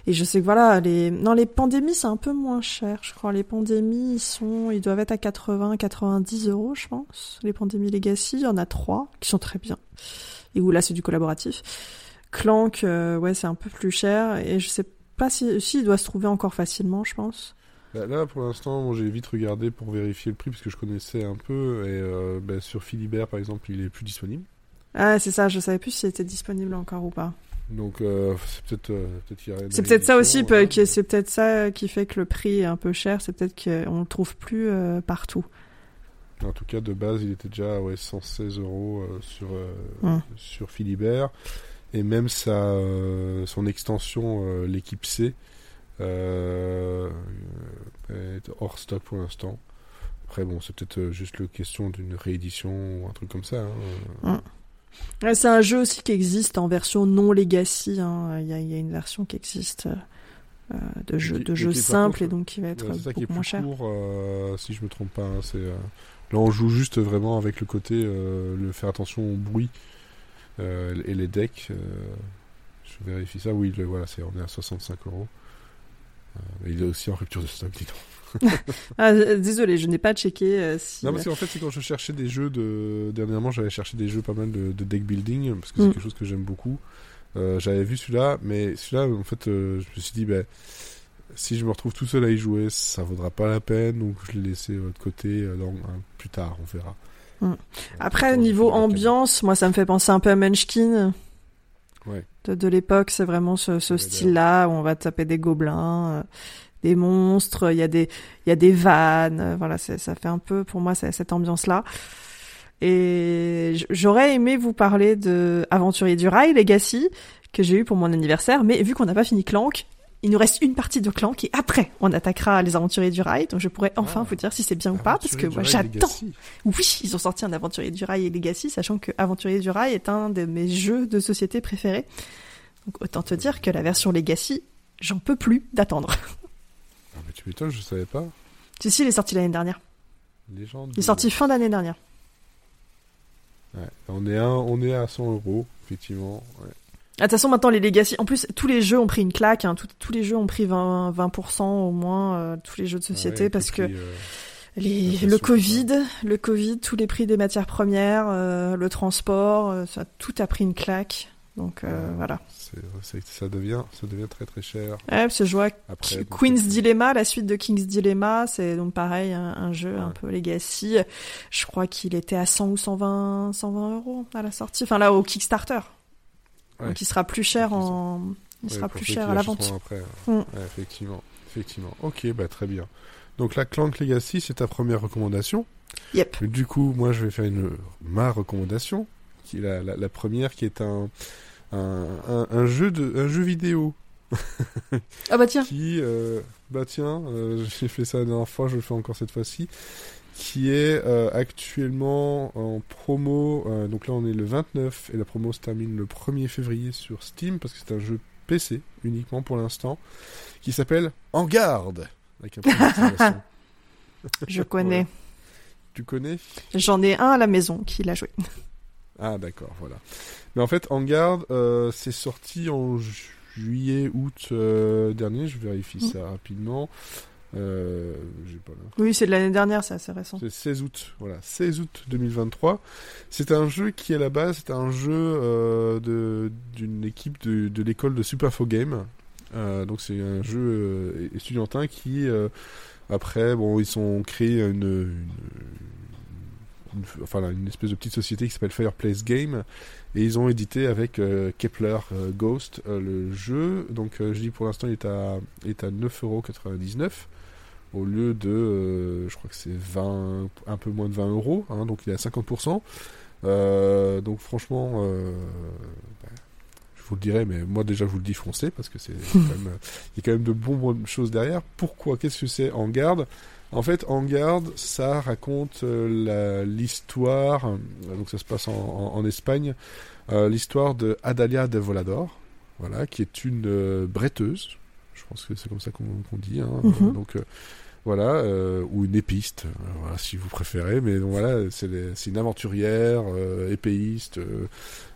Et je sais que voilà, les, non, les pandémies, c'est un peu moins cher, je crois. Les pandémies, ils sont, ils doivent être à 80, 90 euros, je pense. Les pandémies Legacy, il y en a trois qui sont très bien. Et où là, c'est du collaboratif. Clank, euh, ouais, c'est un peu plus cher. Et je sais pas si, si il doit se trouver encore facilement, je pense. Bah, Là, pour l'instant, j'ai vite regardé pour vérifier le prix, parce que je connaissais un peu. Et euh, bah, sur Philibert, par exemple, il est plus disponible. Ah, c'est ça, je savais plus s'il était disponible encore ou pas. Donc, euh, c'est peut-être peut qu'il y a une C'est peut-être ça aussi, c'est peut-être ça qui fait que le prix est un peu cher, c'est peut-être qu'on le trouve plus partout. En tout cas, de base, il était déjà ouais, 116 euros euh, sur, euh, Hum. sur Philibert. Et même sa, euh, son extension, l'équipe C, euh, est hors stock pour l'instant. Après, bon, c'est peut-être juste le question d'une réédition ou un truc comme ça. hein. Ouais, C'est un jeu aussi qui existe en version non legacy. hein. Il y, a, il y a une version qui existe euh, de jeu, de jeu simple contre- et donc qui va être beaucoup moins plus cher. euh, si je me trompe pas. hein, c'est, là, on joue juste vraiment avec le côté, euh, le faire attention au bruit euh, et les decks. euh, je vérifie ça. Oui, le- voilà, c'est, on est à 65 euros. Mais il est aussi en rupture de stock, dis donc. Ah, désolé, je n'ai pas checké euh, si. Non, parce qu'en fait, c'est quand je cherchais des jeux de. Dernièrement, j'avais cherché des jeux pas mal de, de deck building, parce que c'est Mm. quelque chose que j'aime beaucoup. Euh, j'avais vu celui-là, mais celui-là, en fait, euh, je me suis dit, ben, si je me retrouve tout seul à y jouer, ça vaudra pas la peine, donc je l'ai laissé de côté euh, dans, plus tard, on verra. Mm. Euh, Après, plutôt, niveau ambiance, moi, ça me fait penser un peu à Munchkin. Ouais. De, de l'époque, c'est vraiment ce, style-là où on va taper des gobelins, euh, des monstres, il y a des, il y a des vannes, euh, voilà, ça fait un peu, pour moi, cette ambiance-là. Et j'aurais aimé vous parler de Aventurier du Rail Legacy que j'ai eu pour mon anniversaire, mais vu qu'on n'a pas fini Clank, il nous reste une partie de Clank et après on attaquera les Aventuriers du Rail, donc je pourrais enfin Ah. vous dire si c'est bien ou pas, parce que moi j'attends. Oui, ils ont sorti un Aventurier du Rail et Legacy, sachant que Aventurier du Rail est un de mes jeux de société préférés. Donc autant te dire que la version Legacy, j'en peux plus d'attendre. Ah, mais tu m'étonnes, je savais pas. Si, si, il est sorti l'année dernière. Légende. Il est sorti fin d'année dernière. Ouais. On, est à, on est à 100 euros, effectivement. ouais. Ah, De toute façon, maintenant, les Legacy, en plus, tous les jeux ont pris une claque, hein. Tous- tous les jeux ont pris 20%, 20% au moins, euh, tous les jeux de société, Ouais, parce que euh, les, le Covid, le Covid, tous les prix des matières premières, euh, le transport, ça, tout a pris une claque. Donc, voilà. ça, devient, ça devient très très cher. Ouais, parce que je vois Après, donc, Queen's Dilemma, la suite de King's Dilemma, c'est donc pareil, un, un jeu un peu legacy. Je crois qu'il était à 100 ou 120, 120 euros à la sortie. Enfin là, au Kickstarter. Ouais. Donc il sera plus cher en, il sera plus cher à la vente. Après. Mm. Ouais, effectivement, effectivement. Ok, bah très bien. Donc la Clank Legacy, c'est ta première recommandation. Yep. Du coup, moi, je vais faire une ma recommandation, qui est la, la, la première, qui est un un, un, un jeu de un jeu vidéo Ah bah tiens. qui euh, bah tiens, euh, j'ai fait ça la dernière fois, je le fais encore cette fois-ci, qui est euh, actuellement en promo. euh, donc là, on est le 29 et la promo se termine le 1er février sur Steam parce que c'est un jeu PC uniquement pour l'instant, qui s'appelle En garde avec un. Je connais. Tu connais? J'en ai un à la maison qui l'a joué. Ah d'accord, voilà. Mais en fait, En Garde, euh, c'est sorti en juillet, août dernier. Je vérifie Mm. ça rapidement. Euh, pas. Oui, c'est de l'année dernière, c'est assez récent. C'est 16 août, voilà, 16 août 2023. C'est un jeu qui, à la base, c'est un jeu euh, de d'une équipe de, de l'école de Superfo Game. Euh, donc c'est un jeu étudiantin qui, euh, après, bon, ils ont créé une, une, une- enfin, une espèce de petite société qui s'appelle Fireplace Game et ils ont édité avec euh, Kepler euh, Ghost euh, le jeu. Donc je dis pour l'instant il est à, il est à 9,99€ au lieu de, euh, je crois que c'est 20, un peu moins de 20 euros, hein, donc il est à 50%. Euh, donc franchement, euh, bah, je vous le dirai, mais moi déjà je vous le dis foncez parce que c'est quand même, il y a quand même de bonnes choses derrière. Pourquoi? Qu'est-ce que c'est En garde? En fait, En garde, ça raconte l'histoire, donc ça se passe en, en- en Espagne, l'histoire de Adalia de Volador, voilà, qui est une bretteuse. Je pense que c'est comme ça qu'on dit. Hein, Mhm. donc euh, voilà, euh, ou une épiste, euh, voilà, si vous préférez. Mais donc, voilà, c'est une aventurière, euh, épéiste. euh,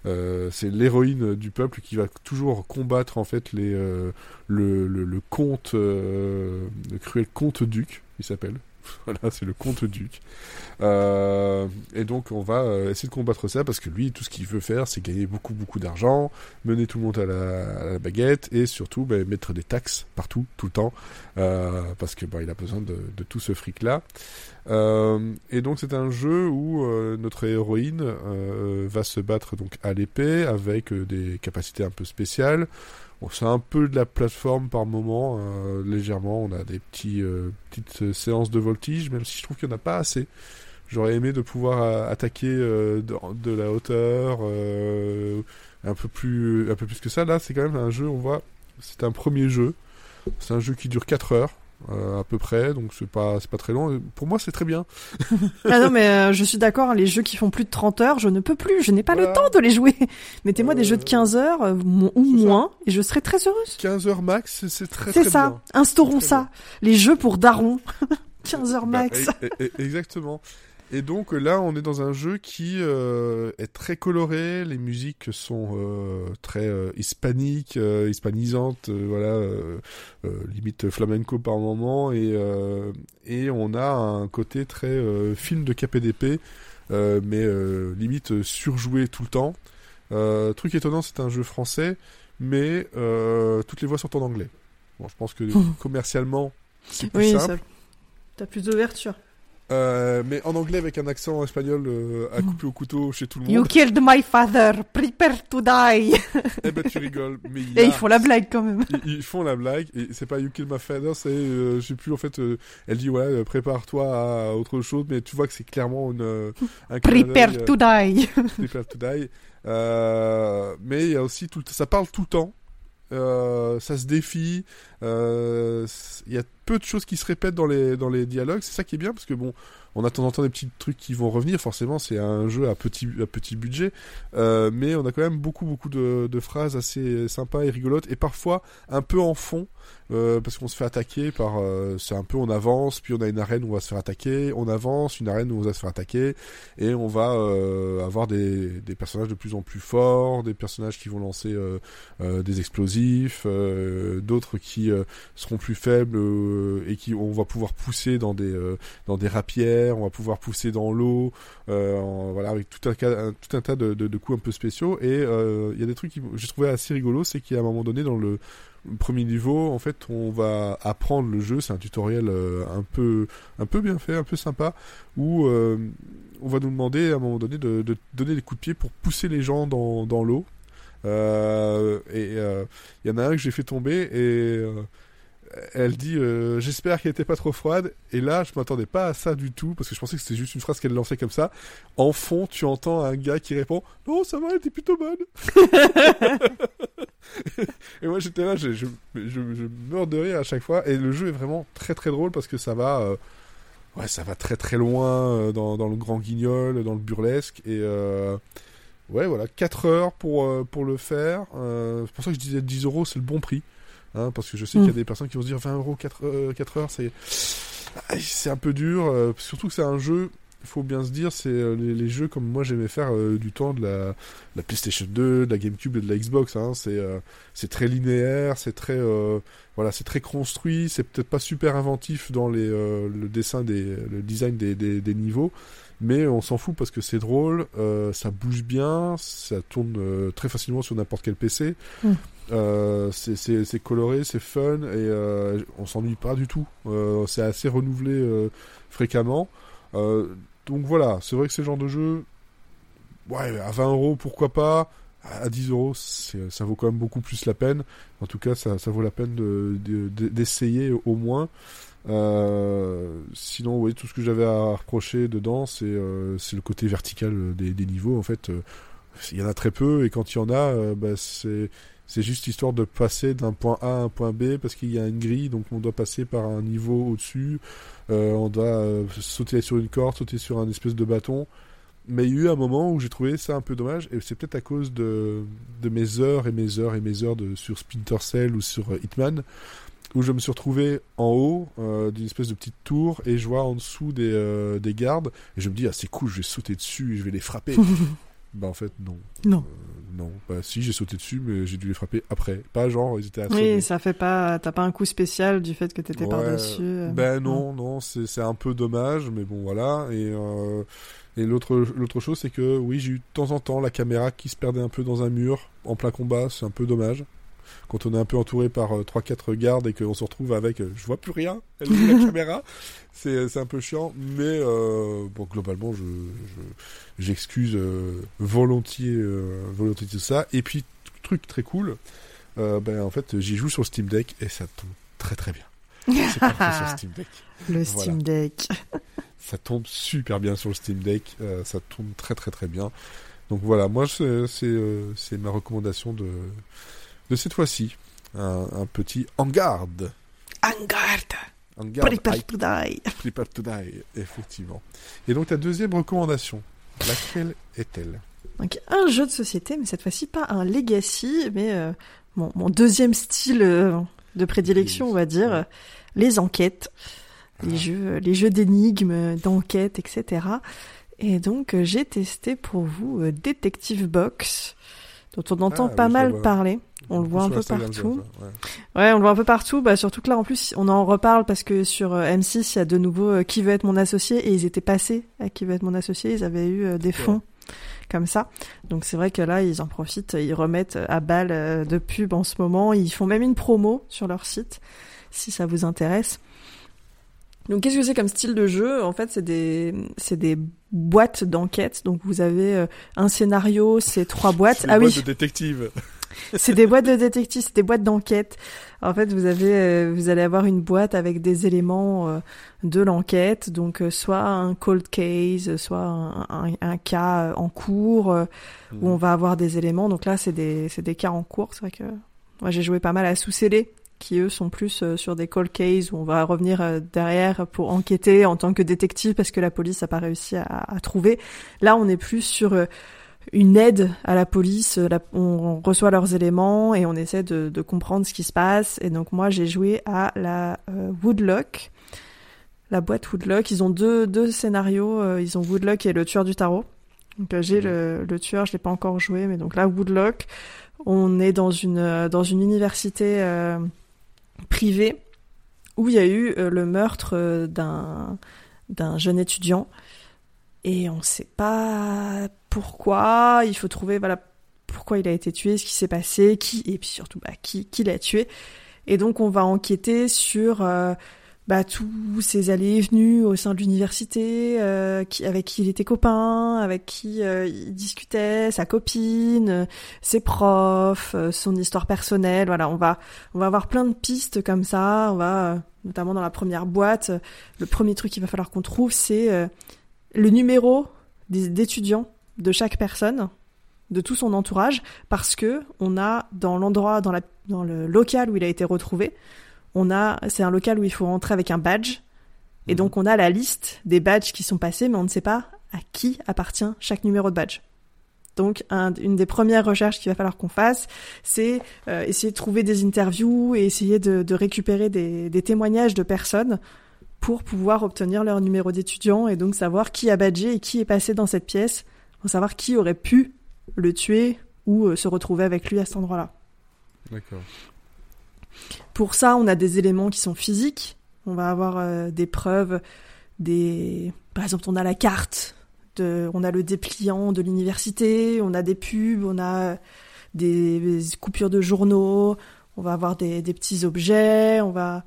euh, c'est l'héroïne du peuple qui va toujours combattre en fait les euh, le, le, le comte, euh, le cruel comte duc, il s'appelle. Voilà, c'est le comte duc. Euh, et donc on va euh, essayer de combattre ça parce que lui, tout ce qu'il veut faire, c'est gagner beaucoup beaucoup d'argent, mener tout le monde à la, baguette et surtout bah, mettre des taxes partout, tout le temps, euh, parce que bah, il a besoin de, de tout ce fric là. Euh, et donc c'est un jeu où euh, notre héroïne euh, va se battre donc à l'épée avec des capacités un peu spéciales. C'est un peu de la plateforme par moment, euh, légèrement. On a des euh, petites euh, séances de voltige, même si je trouve qu'il n'y en a pas assez. J'aurais aimé de pouvoir attaquer de, la hauteur, un peu plus, un peu plus que ça. Là, c'est quand même un jeu. On voit, c'est un premier jeu. C'est un jeu qui dure 4 heures. Euh, à peu près, donc c'est pas c'est pas très long. Pour moi, c'est très bien. Ah non, mais euh, je suis d'accord, hein, les jeux qui font plus de 30 heures, je ne peux plus, je n'ai pas Voilà. le temps de les jouer. Mettez-moi des Euh, jeux de 15 heures euh, ou ça. moins, et je serai très heureuse. 15 heures max, c'est- très C'est ça, bien. instaurons ça. Les jeux pour darons. 15 heures Bah, max. e- e- e- exactement. Et donc euh, là, on est dans un jeu qui euh, est très coloré. Les musiques sont euh, très euh, hispaniques, hispanisantes, voilà, limite flamenco par moment. Et, et on a un côté très film de KPDP, mais limite surjoué tout le temps. Truc étonnant, c'est un jeu français, mais toutes les voix sont en anglais. Bon, je pense que commercialement, c'est plus Oui, simple. ça... T'as plus d'ouverture. Euh, mais en anglais avec un accent espagnol euh, à couper au couteau chez tout le You monde. killed my father, prepare to die. eh ben tu rigoles. Mais il y Et ils font la blague quand même. Ils, ils font la blague et c'est pas You Kill My Father, c'est euh, je sais plus en fait. euh, elle dit ouais, euh, prépare-toi à autre chose, mais tu vois que c'est clairement une euh, un Prepare to die. Prepare to Die. Euh, mais il y a aussi tout, ça parle tout le temps. Euh, ça se défie. euh, Il y a peu de choses qui se répètent dans les dans les dialogues. C'est ça qui est bien parce que bon, on a de temps en temps des petits trucs qui vont revenir. Forcément, c'est un jeu à petit à petit budget, Euh, mais on a quand même beaucoup beaucoup de, phrases assez sympas et rigolotes et parfois un peu en fond euh, parce qu'on se fait attaquer par. euh, c'est un peu on avance, puis on a une arène où on va se faire attaquer, on avance, une arène où on va se faire attaquer et on va avoir des, des personnages de plus en plus forts, des personnages qui vont lancer des explosifs, d'autres qui seront plus faibles euh, et qui on va pouvoir pousser dans des euh, dans des rapières, on va pouvoir pousser dans l'eau, euh, voilà avec tout un, tout un tas de, de, coups un peu spéciaux et il y a des trucs qui j'ai trouvé assez rigolo, c'est qu'à un moment donné dans le premier niveau, en fait, on va apprendre le jeu. C'est un tutoriel un peu, un peu bien fait, un peu sympa, où on va nous demander à un moment donné de, donner des coups de pied pour pousser les gens dans, dans l'eau. Et il y en a un que j'ai fait tomber et elle dit euh, j'espère qu'elle était pas trop froide et là je m'attendais pas à ça du tout parce que je pensais que c'était juste une phrase qu'elle lançait comme ça en fond tu entends un gars qui répond non ça va elle était plutôt bonne et moi j'étais là, je, je, je, meurs de rire à chaque fois. Et le jeu est vraiment très très drôle parce que ça va, euh, ouais, ça va très très loin euh, dans, dans le grand guignol, dans le burlesque. Et ouais, voilà, 4 heures pour, pour le faire. C'est pour ça que je disais 10 euros, c'est le bon prix. Hein, parce que je sais qu'il y a Mm. des personnes qui vont se dire 20 euros 4, euh, 4 heures, c'est c'est un peu dur. euh, surtout que c'est un jeu il faut bien se dire, c'est euh, les, jeux comme moi j'aimais faire euh, du temps de la, la, PlayStation 2, de la GameCube et de la Xbox. Hein. C'est euh, c'est très linéaire, c'est très voilà, c'est très construit. C'est peut-être pas super inventif dans les le dessin des le design des, des, des niveaux, mais on s'en fout parce que c'est drôle, ça bouge bien, ça tourne très facilement sur n'importe quel PC. Mm. c'est coloré, c'est fun et on s'ennuie pas du tout. c'est assez renouvelé fréquemment. Donc voilà, c'est vrai que c'est le genre de jeu, ouais, à 20 euros, pourquoi pas. À 10 euros, ça vaut quand même beaucoup plus la peine. En tout cas, ça, vaut la peine d'essayer de, au moins. Euh, sinon, oui, tout ce que j'avais à reprocher dedans, c'est euh, le côté vertical des, niveaux. En fait, euh, il y en a très peu, et quand il y en a, bah, c'est juste histoire de passer d'un point A à un point B parce qu'il y a une grille, donc on doit passer par un niveau au-dessus. Euh, on doit euh, sauter sur une corde, sauter sur un espèce de bâton. Mais il y a eu un moment où j'ai trouvé ça un peu dommage, et c'est peut-être à cause de, de mes heures et mes heures et mes heures de, sur Splinter Cell ou sur euh, Hitman, où je me suis retrouvé en haut d'une espèce de petite tour et je vois en dessous des, des gardes et je me dis ah c'est cool je vais sauter dessus et je vais les frapper bah en fait non non non, bah si, j'ai sauté dessus, mais j'ai dû les frapper après. Pas genre, ils étaient Oui, ça fait pas. T'as pas un coup spécial du fait que t'étais par-dessus. Euh, ben non, non, c'est un peu dommage, mais bon, voilà. Et, euh, et l'autre chose, c'est que oui, j'ai eu de temps en temps la caméra qui se perdait un peu dans un mur en plein combat, c'est un peu dommage quand on est un peu entouré par 3-4 euh, gardes et qu'on se retrouve avec euh, je vois plus rien, elle la caméra, c'est un peu chiant, mais euh, bon globalement je j'excuse volontiers volontiers tout ça. Et puis truc très cool, ben en fait j'y joue sur Steam Deck et ça tombe très très bien. C'est parfait sur Steam Deck. Le Steam Deck. ça tombe super bien sur le Steam Deck, ça tombe très très très bien. Donc voilà, moi c'est ma recommandation de de cette fois-ci. Un, petit En garde. En garde. En garde. Prepare to die. Prepare to die, effectivement. Et donc ta deuxième recommandation, laquelle est-elle? Donc, un jeu de société, mais cette fois-ci pas un legacy, mais euh, mon, deuxième style euh, de prédilection, on va dire, les enquêtes, les ah. jeux, les jeux d'énigmes, d'enquête, etc. Et donc euh, j'ai testé pour vous Detective Box, dont on entend ah pas mal parler. On le voit un peu partout. ouais. on le voit un peu partout. Bah, surtout que là, en plus, on en reparle parce que sur euh, M6, il y a de nouveau euh, Qui veut être mon associé? Et ils étaient passés à Qui veut être mon associé. Ils avaient eu euh, des fonds comme ça. Donc c'est vrai que là, ils en profitent, ils remettent à balle de pub en ce moment. Ils font même une promo sur leur site, si ça vous intéresse. Donc qu'est-ce que c'est comme style de jeu? En fait, c'est des c'est des boîtes d'enquête. Donc vous avez un scénario, c'est trois boîtes. ah oui. de détective. c'est des boîtes de détectives, c'est des boîtes d'enquête. En fait, vous avez, euh, vous allez avoir une boîte avec des éléments euh, de l'enquête, donc euh, soit un cold case, soit un, un, cas en cours où on va avoir des éléments. Donc là, c'est des, c'est des cas en cours. C'est vrai que moi j'ai joué pas mal à sous-scellé qui eux sont plus sur des cold cases où on va revenir derrière pour enquêter en tant que détective parce que la police n'a pas réussi à, à, trouver. Là, on est plus sur une aide à la police. Euh, on reçoit leurs éléments et on essaie de, comprendre ce qui se passe. Et donc moi, j'ai joué à la euh, Woodlock, la boîte Woodlock. Ils ont deux, deux scénarios. Euh, ils ont Woodlock et le tueur du tarot. Donc j'ai le, le, tueur, je l'ai pas encore joué, mais donc là Woodlock, on est dans une dans une université privée où il y a eu le meurtre d'un d'un jeune étudiant et on sait pas pourquoi, il faut trouver voilà pourquoi il a été tué, ce qui s'est passé, qui et puis surtout bah, qui qui l'a tué. Et donc on va enquêter sur euh, bah, tous ses allées et venues au sein de l'université, euh, qui, avec qui il était copain, avec qui euh, il discutait, sa copine, ses profs, son histoire personnelle. Voilà, on va on va avoir plein de pistes comme ça. On va notamment dans la première boîte, le premier truc qu'il va falloir qu'on trouve, c'est le numéro d'étudiants de chaque personne, de tout son entourage, parce que on a dans l'endroit, dans, la, dans le local où il a été retrouvé, on a, c'est un local où il faut rentrer avec un badge, et mhm. donc on a la liste des badges qui sont passés, mais on ne sait pas à qui appartient chaque numéro de badge. Donc, une des premières recherches qu'il va falloir qu'on fasse, c'est euh, essayer de trouver des interviews et essayer de, récupérer des, des, témoignages de personnes pour pouvoir obtenir leur numéro d'étudiant et donc savoir qui a badgé et qui est passé dans cette pièce, pour savoir qui aurait pu le tuer ou euh, se retrouver avec lui à cet endroit-là. D'accord. Pour ça, on a des éléments qui sont physiques. On va avoir euh, des preuves, des... Par exemple, on a la carte, on a le dépliant de l'université, on a des pubs, on a des coupures de journaux, on va avoir des, petits objets, on va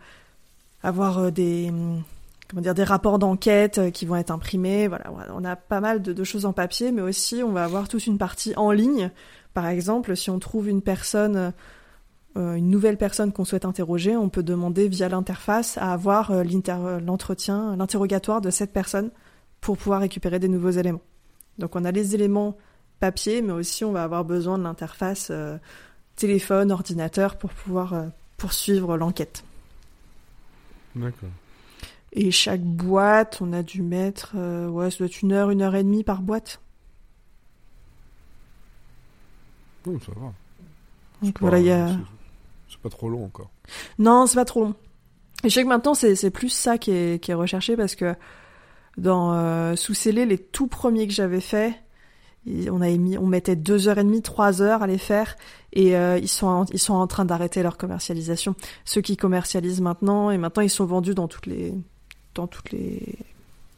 avoir euh, des comment dire des rapports d'enquête euh, qui vont être imprimés. Voilà, on a pas mal de, choses en papier, mais aussi on va avoir toute une partie en ligne. Par exemple, si on trouve une personne, euh, une nouvelle personne qu'on souhaite interroger, on peut demander via l'interface à avoir l'entretien, l'interrogatoire de cette personne pour pouvoir récupérer des nouveaux éléments. Donc on a les éléments papier, mais aussi on va avoir besoin de l'interface téléphone, ordinateur pour pouvoir poursuivre l'enquête. D'accord. Et chaque boîte, on a dû mettre, euh, ouais, ça doit être une heure, une heure et demie par boîte. Oui, ça va. Donc voilà, il y a. Pas trop long encore. Non, c'est pas trop long. Et je sais que maintenant, c'est plus ça qui est, qui est recherché parce que dans euh, Sous scellé, les tout premiers que j'avais faits, on avait mis, on mettait deux heures et demie, trois heures à les faire, et euh, ils sont en, ils sont en train d'arrêter leur commercialisation. Ceux qui commercialisent maintenant, et maintenant ils sont vendus dans toutes les, dans toutes les,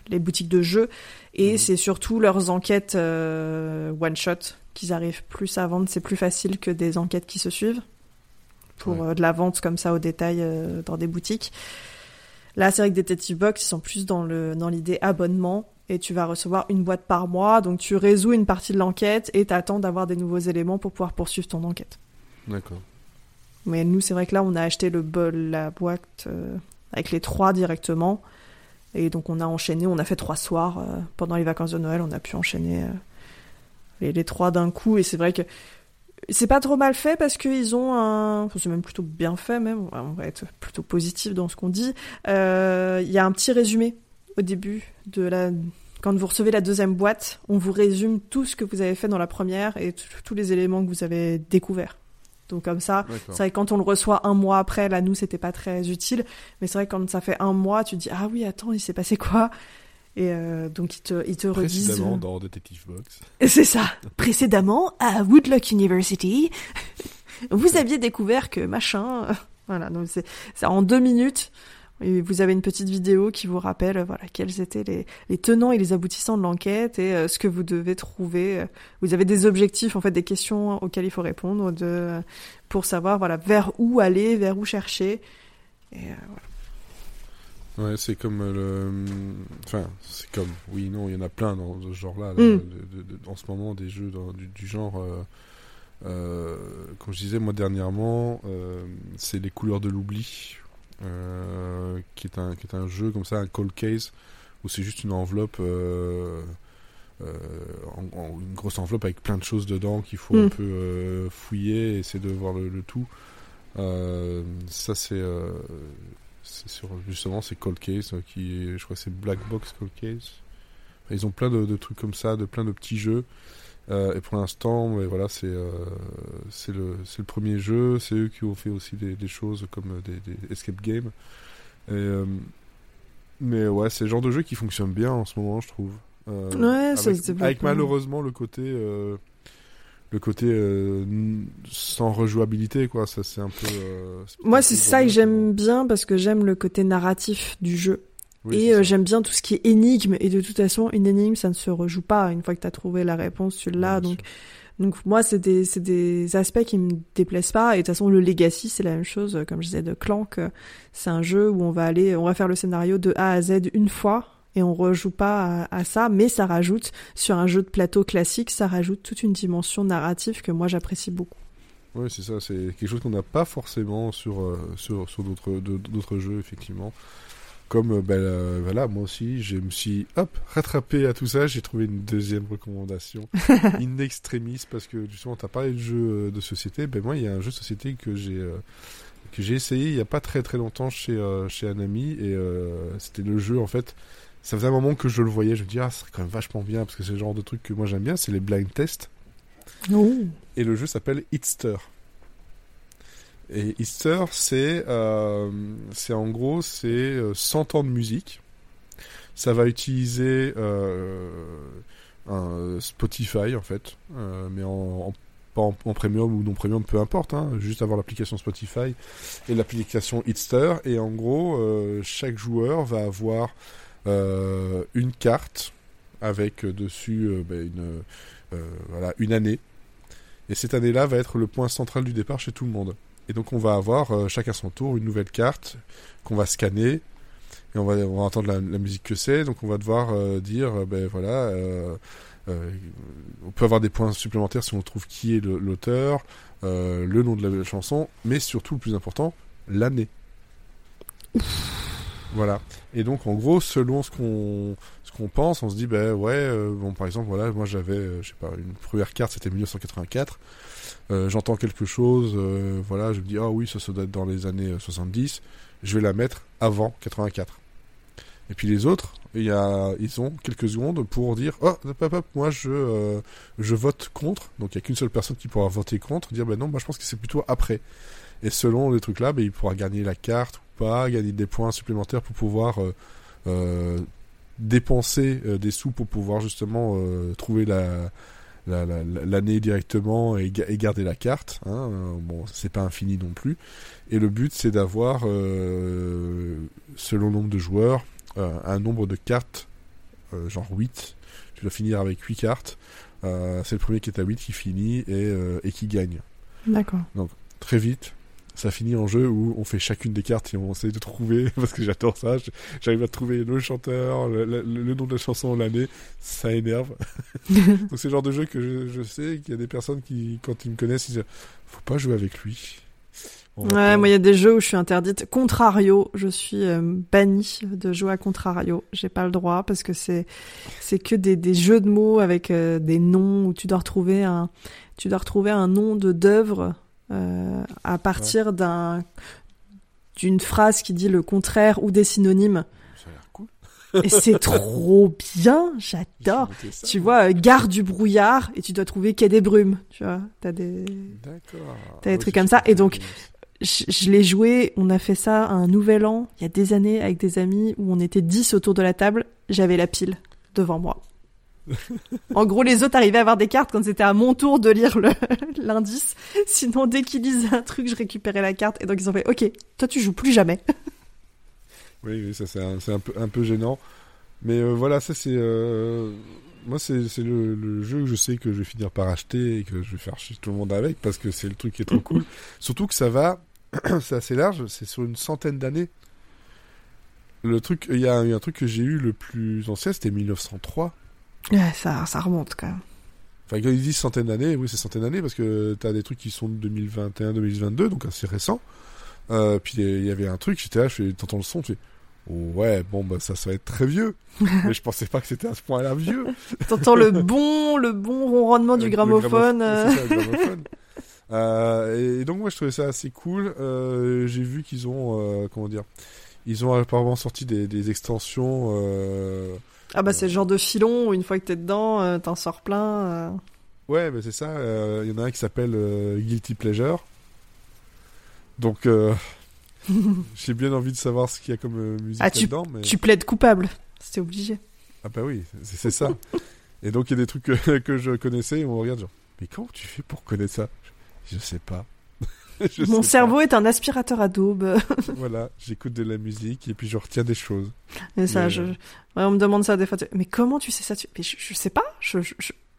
les boutiques de jeux, et mhm. c'est surtout leurs enquêtes euh, one shot qu'ils arrivent plus à vendre. C'est plus facile que des enquêtes qui se suivent pour euh, de la vente comme ça au détail dans des boutiques. Là, c'est vrai que Detective Box, ils sont plus dans le dans l'idée abonnement et tu vas recevoir une boîte par mois. Donc tu résous une partie de l'enquête et t'attends d'avoir des nouveaux éléments pour pouvoir poursuivre ton enquête. D'accord. Mais nous, c'est vrai que là, on a acheté le bol, la boîte euh, avec les trois directement. Et donc on a enchaîné, on a fait trois soirs euh, pendant les vacances de Noël, on a pu enchaîner euh, les, les, trois d'un coup. Et c'est vrai que c'est pas trop mal fait parce qu'ils ont un, enfin, c'est même plutôt bien fait même. On va être plutôt positif dans ce qu'on dit. Il y a un petit résumé au début de la quand vous recevez la deuxième boîte, on vous résume tout ce que vous avez fait dans la première et tous les éléments que vous avez découverts. Donc comme ça, c'est vrai que quand on le reçoit un mois après, là nous c'était pas très utile, mais c'est vrai que quand ça fait un mois, tu te dis ah oui attends il s'est passé quoi? Et euh, donc ils te ils te redisent. Précédemment dans Detective Box. C'est ça. Précédemment à Woodlock University, vous aviez découvert que machin. Voilà donc c'est en deux minutes et vous avez une petite vidéo qui vous rappelle voilà quels étaient les, les tenants et les aboutissants de l'enquête et euh, ce que vous devez trouver. Vous avez des objectifs en fait des questions auxquelles il faut répondre de pour savoir voilà vers où aller, vers où chercher. Et, euh, voilà. Ouais, c'est comme le. Enfin, c'est comme. Oui, non, il y en a plein dans ce genre-là. Mm. en ce moment, des jeux du, du, genre. Euh, euh, comme je disais moi dernièrement, euh, c'est les couleurs de l'oubli. Euh, qui, est un, qui est un jeu comme ça, un cold case, où c'est juste une enveloppe, euh, euh, en, une grosse enveloppe avec plein de choses dedans qu'il faut un mm. peu fouiller essayer de voir le, tout. ça, c'est sur justement c'est Cold Case qui je crois que c'est Black Box Cold Case ils ont plein de, de, trucs comme ça de plein de petits jeux euh, et pour l'instant, voilà, c'est euh, c'est le, le premier jeu. C'est eux qui ont fait aussi des, des choses comme des, des, escape games. Et, euh, mais ouais, c'est le genre de jeu qui fonctionne bien en ce moment, je trouve. ouais, avec, avec malheureusement le côté le côté sans rejouabilité quoi ça c'est un peu moi c'est ça que j'aime bien parce que j'aime le côté narratif du jeu et euh, j'aime bien tout ce qui est énigme. Et de toute façon, une énigme, ça ne se rejoue pas. Une fois que tu as trouvé la réponse, tu l'as. donc, donc moi, c'est des, des aspects qui me déplaisent pas. Et de toute façon, le Legacy, c'est la même chose. Comme je disais, de Clank, c'est un jeu où on va aller, on va faire le scénario de A à Z une fois. Et on rejoue pas à, ça, mais ça rajoute, sur un jeu de plateau classique, ça rajoute toute une dimension narrative que moi j'apprécie beaucoup. Oui, c'est ça, c'est quelque chose qu'on n'a pas forcément sur, euh, sur, sur d'autres, jeux, effectivement comme euh, ben, euh, voilà, moi aussi, je me suis hop rattrapé à tout ça. J'ai trouvé une deuxième recommandation in extremis parce que justement, tu as parlé de jeux de société. Ben moi, il y a un jeu de société que j'ai que j'ai essayé il y a pas très très longtemps chez chez un ami et c'était le jeu en fait. Ça faisait un moment que je le voyais. Je me dis ah, c'est quand même vachement bien parce que c'est le genre de truc que moi j'aime bien. C'est les blind tests. Oh. Et le jeu s'appelle Hitster. Et Easter, c'est euh, en gros c'est 100 ans de musique. Ça va utiliser euh, un Spotify en fait, euh, mais en, pas en, premium ou non premium, peu importe, hein, juste avoir l'application Spotify et l'application Easter. Et en gros, euh, chaque joueur va avoir euh, une carte avec dessus euh, ben, une, euh, voilà, une année. Et cette année-là va être le point central du départ chez tout le monde. Et donc on va avoir euh, chacun son tour une nouvelle carte qu'on va scanner et on va, on va entendre la, musique que c'est. Donc on va devoir euh, dire euh, ben voilà. Euh, euh, on peut avoir des points supplémentaires si on trouve qui est l'auteur, euh, le nom de la chanson, mais surtout le plus important, l'année. Voilà. Et donc en gros, selon ce qu'on ce qu'on pense, on se dit ben ouais, euh, bon par exemple voilà, moi j'avais euh, je sais pas une première carte, c'était 1984. Euh, J'entends quelque chose, euh, voilà, je me dis ah oui ça doit être dans les années euh, 70. Je vais la mettre avant 84. Et puis les autres, y a, ils ont quelques secondes pour dire oh hop, hop, moi je euh, je vote contre. Donc il y a qu'une seule personne qui pourra voter contre, dire ben non, moi je pense que c'est plutôt après. Et selon les trucs là, ben, il pourra gagner la carte pas, gagner des points supplémentaires pour pouvoir euh, euh, dépenser euh, des sous pour pouvoir justement trouver la la- la- la- l'année directement et, ga- et garder la carte. Hein. Bon, c'est pas infini non plus. Et le but, c'est d'avoir, euh, selon le nombre de joueurs, euh, un nombre de cartes, euh, genre 8. Tu dois finir avec 8 cartes. C'est le premier qui est à 8 qui finit et, et qui gagne. D'accord. Très vite, ça finit en jeu où on fait chacune des cartes et on essaye de trouver, parce que j'adore ça, j'arrive à trouver le chanteur, le, le- le nom de la chanson, l'année, ça énerve. Donc c'est le genre de jeu que je, je sais qu'il y a des personnes qui, quand ils me connaissent, ils disent faut pas jouer avec lui. Ouais, pas- moi il y a des jeux où je suis interdite. Contrario, je suis euh, bannie de jouer à Contrario. J'ai pas le droit parce que c'est c'est que des, des jeux de mots avec euh, des noms où tu dois retrouver un tu dois retrouver un nom de d'œuvre euh, à partir d'un d'une phrase qui dit le contraire ou des synonymes. Ça a l'air cool. Et c'est trop bien, j'adore. Tu vois, euh, gare du brouillard et tu dois trouver quai des brumes. Tu vois, t'as des D'accord. T'as des Ouais, trucs comme ça. Et donc, je, je l'ai joué, on a fait ça à un nouvel an, il y a des années, avec des amis, où on était 10 autour de la table, j'avais la pile devant moi. en gros, les autres arrivaient à avoir des cartes quand c'était à mon tour de lire l'indice. Sinon, dès qu'ils lisaient un truc, je récupérais la carte. Et donc, ils ont fait, ok, toi, tu joues plus jamais. Oui, oui, ça c'est un, peu, un peu gênant. Mais euh, voilà, ça c'est. euh, Moi, c'est le, le jeu que je sais que je vais finir par acheter et que je vais faire chier tout le monde avec parce que c'est le truc qui est trop cool. Surtout que ça va. c'est assez large, c'est sur une centaine d'années. Le truc, il y a un truc que j'ai eu le plus ancien, c'était 1903. Ouais, ça, ça remonte quand même. Enfin, quand ils disent centaine d'années, oui, c'est centaine d'années parce que t'as des trucs qui sont de 2021, 2022, donc assez récents. Euh, puis il y avait un truc, j'étais là, je fais, t'entends le son, tu fais, ouais, bon, bah ça, ça va être très vieux. Mais je pensais pas que c'était à ce point-là vieux. T'entends le bon, le bon ronronnement du le gramophone. euh. c'est ça, le gramophone. Euh, et donc moi je trouvais ça assez cool. Euh, J'ai vu qu'ils ont euh, comment dire, ils ont apparemment sorti des, des extensions. Euh... Ah bah, c'est le genre de filon où une fois que t'es dedans, euh, t'en sors plein. euh. Ouais, mais c'est ça. euh, Il y en a un qui s'appelle euh, Guilty Pleasure. Donc euh, j'ai bien envie de savoir ce qu'il y a comme euh, musique Ah, tu- là-dedans. Mais... Tu plaides coupable. C'était obligé. Ah bah oui, c'est c'est ça. et donc il y a des trucs que, que je connaissais et on regarde genre, mais comment tu fais pour connaître ça? Je sais pas. Mon cerveau est un aspirateur à daube. Voilà, j'écoute de la musique et puis je retiens des choses. Et ça, Mais- je, ouais, on me demande ça des fois. Mais comment tu sais ça tu... Mais je, je sais pas. Je, je,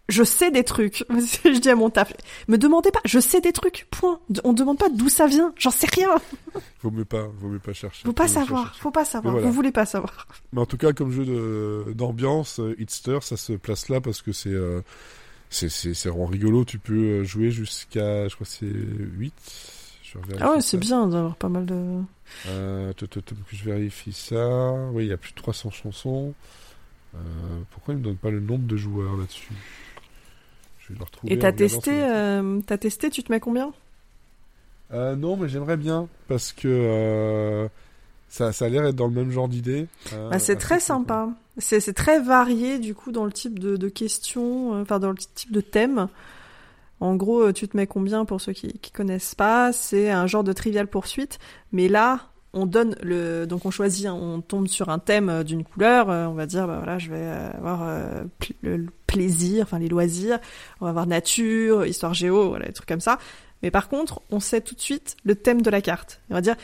je, sais des trucs. je dis à mon taf. Me demandez pas. Je sais des trucs. Point. On demande pas d'où ça vient. J'en sais rien. Vaut mieux pas, vaut mieux pas chercher. Faut pas savoir. chercher. Faut pas savoir. Voilà. Vous voulez pas savoir. Mais en tout cas, comme jeu d'ambiance, euh, Hitster, ça se place là parce que c'est euh, c'est vraiment rigolo. Tu peux euh, jouer jusqu'à, je crois c'est 8. Je vais vérifier Ah ouais, c'est bien d'avoir pas mal de. Euh, que je vérifie ça. Oui, il y a plus de 300 chansons. Euh, pourquoi il me donne pas le nombre de joueurs là-dessus? Je vais le retrouver. Et t'as testé, euh, testé. Tu te mets combien? Non, mais j'aimerais bien parce que ça, ça a l'air être dans le même genre d'idée. Euh, bah, C'est très sympa. C'est très varié du coup dans le type de, de questions, euh, enfin dans le type de thème. En gros, euh, tu te mets combien pour ceux qui, qui connaissent pas? C'est un genre de trivial poursuite, mais là, on donne le, donc on choisit, on tombe sur un thème d'une couleur. On va dire, bah voilà, je vais avoir euh, le plaisir, enfin les loisirs. On va avoir nature, histoire géo, voilà, des trucs comme ça. Mais par contre, on sait tout de suite le thème de la carte. On va dire,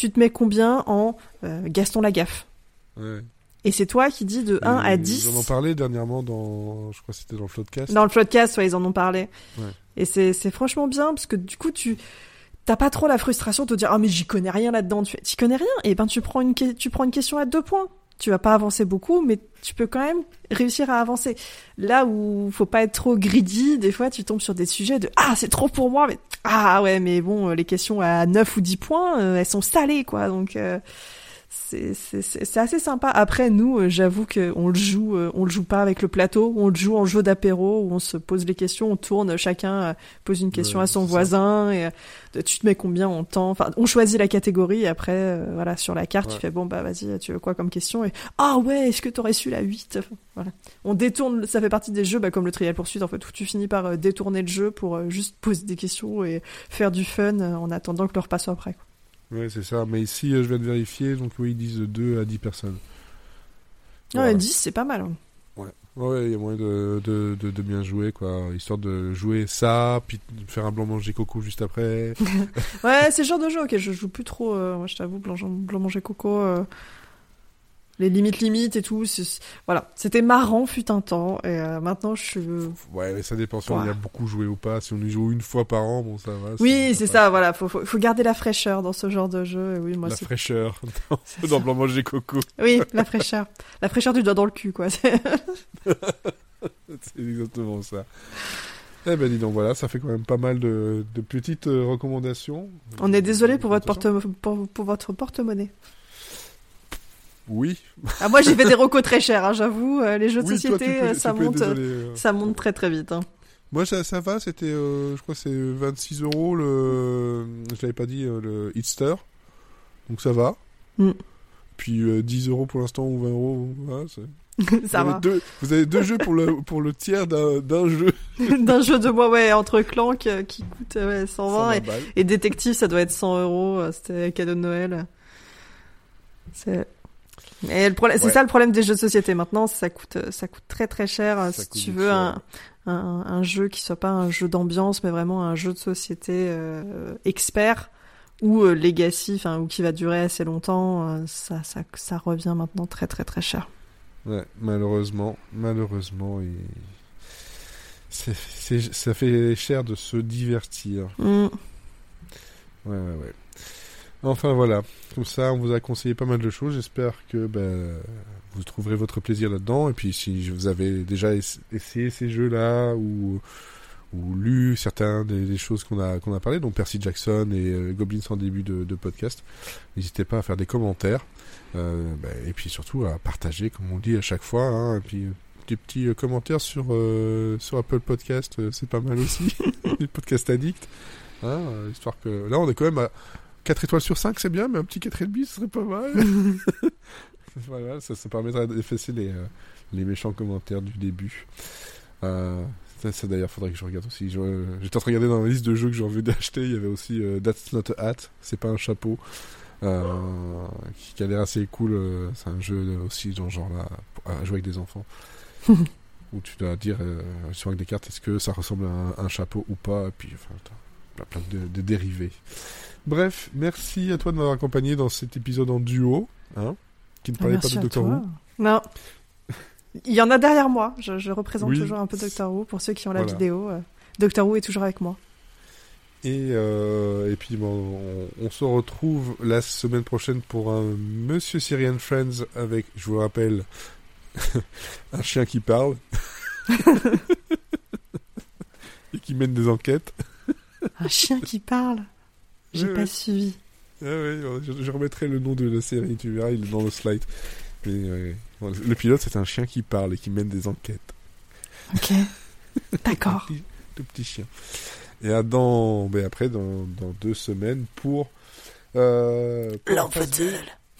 tu te mets combien en euh, Gaston Lagaffe Ouais. Et c'est toi qui dis de 1 à Et 10. Ils en ont parlé dernièrement dans, je crois que c'était dans le Floodcast. Dans le podcast, ouais, ils en ont parlé. Ouais. Et c'est, franchement bien parce que du coup, tu t'as pas trop la frustration de te dire ah mais j'y connais rien là-dedans. Tu t'y connais rien? Et ben tu prends une tu prends une question à deux points. Tu vas pas avancer beaucoup, mais tu peux quand même réussir à avancer. Là où faut pas être trop greedy, des fois tu tombes sur des sujets de ah c'est trop pour moi, mais ah ouais mais bon euh, les questions à 9 ou 10 points, euh, elles sont salées quoi. Donc euh, c'est c'est c'est c'est assez sympa. Après nous, euh, j'avoue que on le joue, euh, on le joue pas avec le plateau, on le joue en jeu d'apéro où on se pose les questions, on tourne, chacun euh, pose une question Ouais, à son ça. voisin et tu te mets combien en temps? Enfin, on choisit la catégorie et après euh, voilà sur la carte, Ouais. tu fais bon bah vas-y, tu veux quoi comme question? Et ah ouais, est-ce que t'aurais su la 8 Enfin, Voilà. On détourne, ça fait partie des jeux bah, comme le Trial Poursuite en fait où tu finis par détourner le jeu pour juste poser des questions et faire du fun en attendant que le repas soit prêt. quoi. Ouais, c'est ça. Mais ici, euh, je viens de vérifier, donc oui, ils disent 2 à 10 personnes. Ouais, Voilà. 10 c'est pas mal. hein. Ouais, il y a moyen de, de, de, de bien jouer, quoi. Histoire de jouer ça, puis de faire un blanc manger coco juste après. Ouais, c'est le genre de jeu auquel je joue plus trop. euh, moi, je t'avoue, blanc, blanc manger coco, euh, les limites limites et tout. Voilà, c'était marrant fut un temps. Et euh, maintenant, je suis. Ouais, mais ça dépend si on y a beaucoup joué ou pas. Si on y joue une fois par an, bon, ça va. Oui, c'est ça. Voilà, faut, faut, faut garder la fraîcheur dans ce genre de jeu. Et oui, moi, La fraîcheur dans blanc manger coco. Oui, la fraîcheur. La fraîcheur du doigt dans le cul, quoi. C'est- exactement ça. Eh ben dis donc voilà, ça fait quand même pas mal de, de petites euh, recommandations. On est désolé pour votre, porte pour, pour votre porte-monnaie. Oui. Ah, moi, j'ai fait des recos très chers, hein, j'avoue. euh, les jeux de oui, toi, tu société, peux, euh, ça monte. désolé, euh. Ça monte très très vite. Hein. Moi, ça, ça va, c'était, euh, je crois c'est 26 euros le, je l'avais pas dit, le Hitster. Donc ça va. Mm. Puis euh, 10 euros pour l'instant ou 20 euros. voilà, ça vous, va. avez deux, vous avez deux jeux pour le, pour le tiers d'un, d'un jeu. D'un jeu de moi, ouais, entre Clank euh, qui coûte ouais, 120 et, 120 balles. Et détective, ça doit être 100 euros. C'était cadeau de Noël. C'est. Et le problème, c'est ça le problème des jeux de société. Maintenant, ça coûte, ça coûte très très cher. Ça si tu veux un, un, un jeu qui soit pas un jeu d'ambiance, mais vraiment un jeu de société euh, expert ou euh, legacy, enfin ou qui va durer assez longtemps, euh, ça, ça, ça revient maintenant très très très cher. Ouais, malheureusement, malheureusement, il... c'est, c'est- ça fait cher de se divertir. Mm. Ouais, ouais, ouais. Enfin voilà, comme ça, on vous a conseillé pas mal de choses. J'espère que ben, vous trouverez votre plaisir là-dedans. Et puis, si vous avez déjà ess- essayé ces jeux-là ou, ou lu certains des, des choses qu'on a qu'on a parlé, dont Percy Jackson et euh, Goblins en début de, de podcast, n'hésitez pas à faire des commentaires. Euh, ben, et puis surtout à partager, comme on dit à chaque fois. Hein, et puis des petits euh, commentaires sur euh, sur Apple Podcast, euh, c'est pas mal aussi. les podcasts addicts. Hein, euh, histoire que là on est quand même à 4 étoiles sur 5 c'est bien mais un petit 4,5 ce serait pas mal. Voilà ça, ça permettra d'effacer les, euh, les méchants commentaires du début. Euh, ça, ça, d'ailleurs faudrait que je regarde aussi. Euh, j'étais en train de regarder dans la liste de jeux que j'ai envie d'acheter. Il y avait aussi euh, That's Not a Hat. C'est pas un chapeau. Euh, qui, qui a l'air assez cool euh, c'est un jeu euh, aussi dans ce genre là à jouer avec des enfants. Où tu dois dire euh, sur des cartes est-ce que ça ressemble à un, un chapeau ou pas? Et puis enfin plein de, de dérivés Bref, merci à toi de m'avoir accompagné dans cet épisode en duo, hein, qui ne parlait pas de Doctor. Who. Non. Il y en a derrière moi. Je, je représente Oui. toujours un peu Doctor Who. Pour ceux qui ont la Voilà. vidéo, euh, Doctor Who est toujours avec moi. Et, euh, et puis bon, on, on se retrouve la semaine prochaine pour un Monsieur Syrian Friends avec, je vous rappelle, un chien qui parle et qui mène des enquêtes. Un chien qui parle. J'ai Oui, pas oui. suivi. Ah je, je remettrai le nom de la série, tu verras, il est dans le slide. Mais, bon, le pilote, c'est un chien qui parle et qui mène des enquêtes. Ok. D'accord. Tout petit- tout petit chien. Et à dans, ben après, dans, dans deux semaines, pour... Euh, pour B,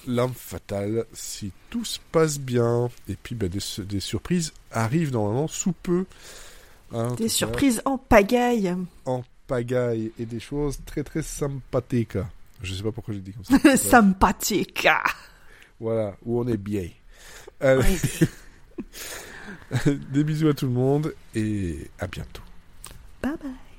L'arme fatale, si tout se passe bien. Et puis, ben, des, su- des surprises arrivent normalement sous peu. hein, Des cas, surprises en pagaille. en pagaille et des choses très très sympathiques. Je sais pas pourquoi j'ai dit comme ça. Sympathique. Voilà, où on est bien. Euh, des bisous à tout le monde et à bientôt. Bye bye.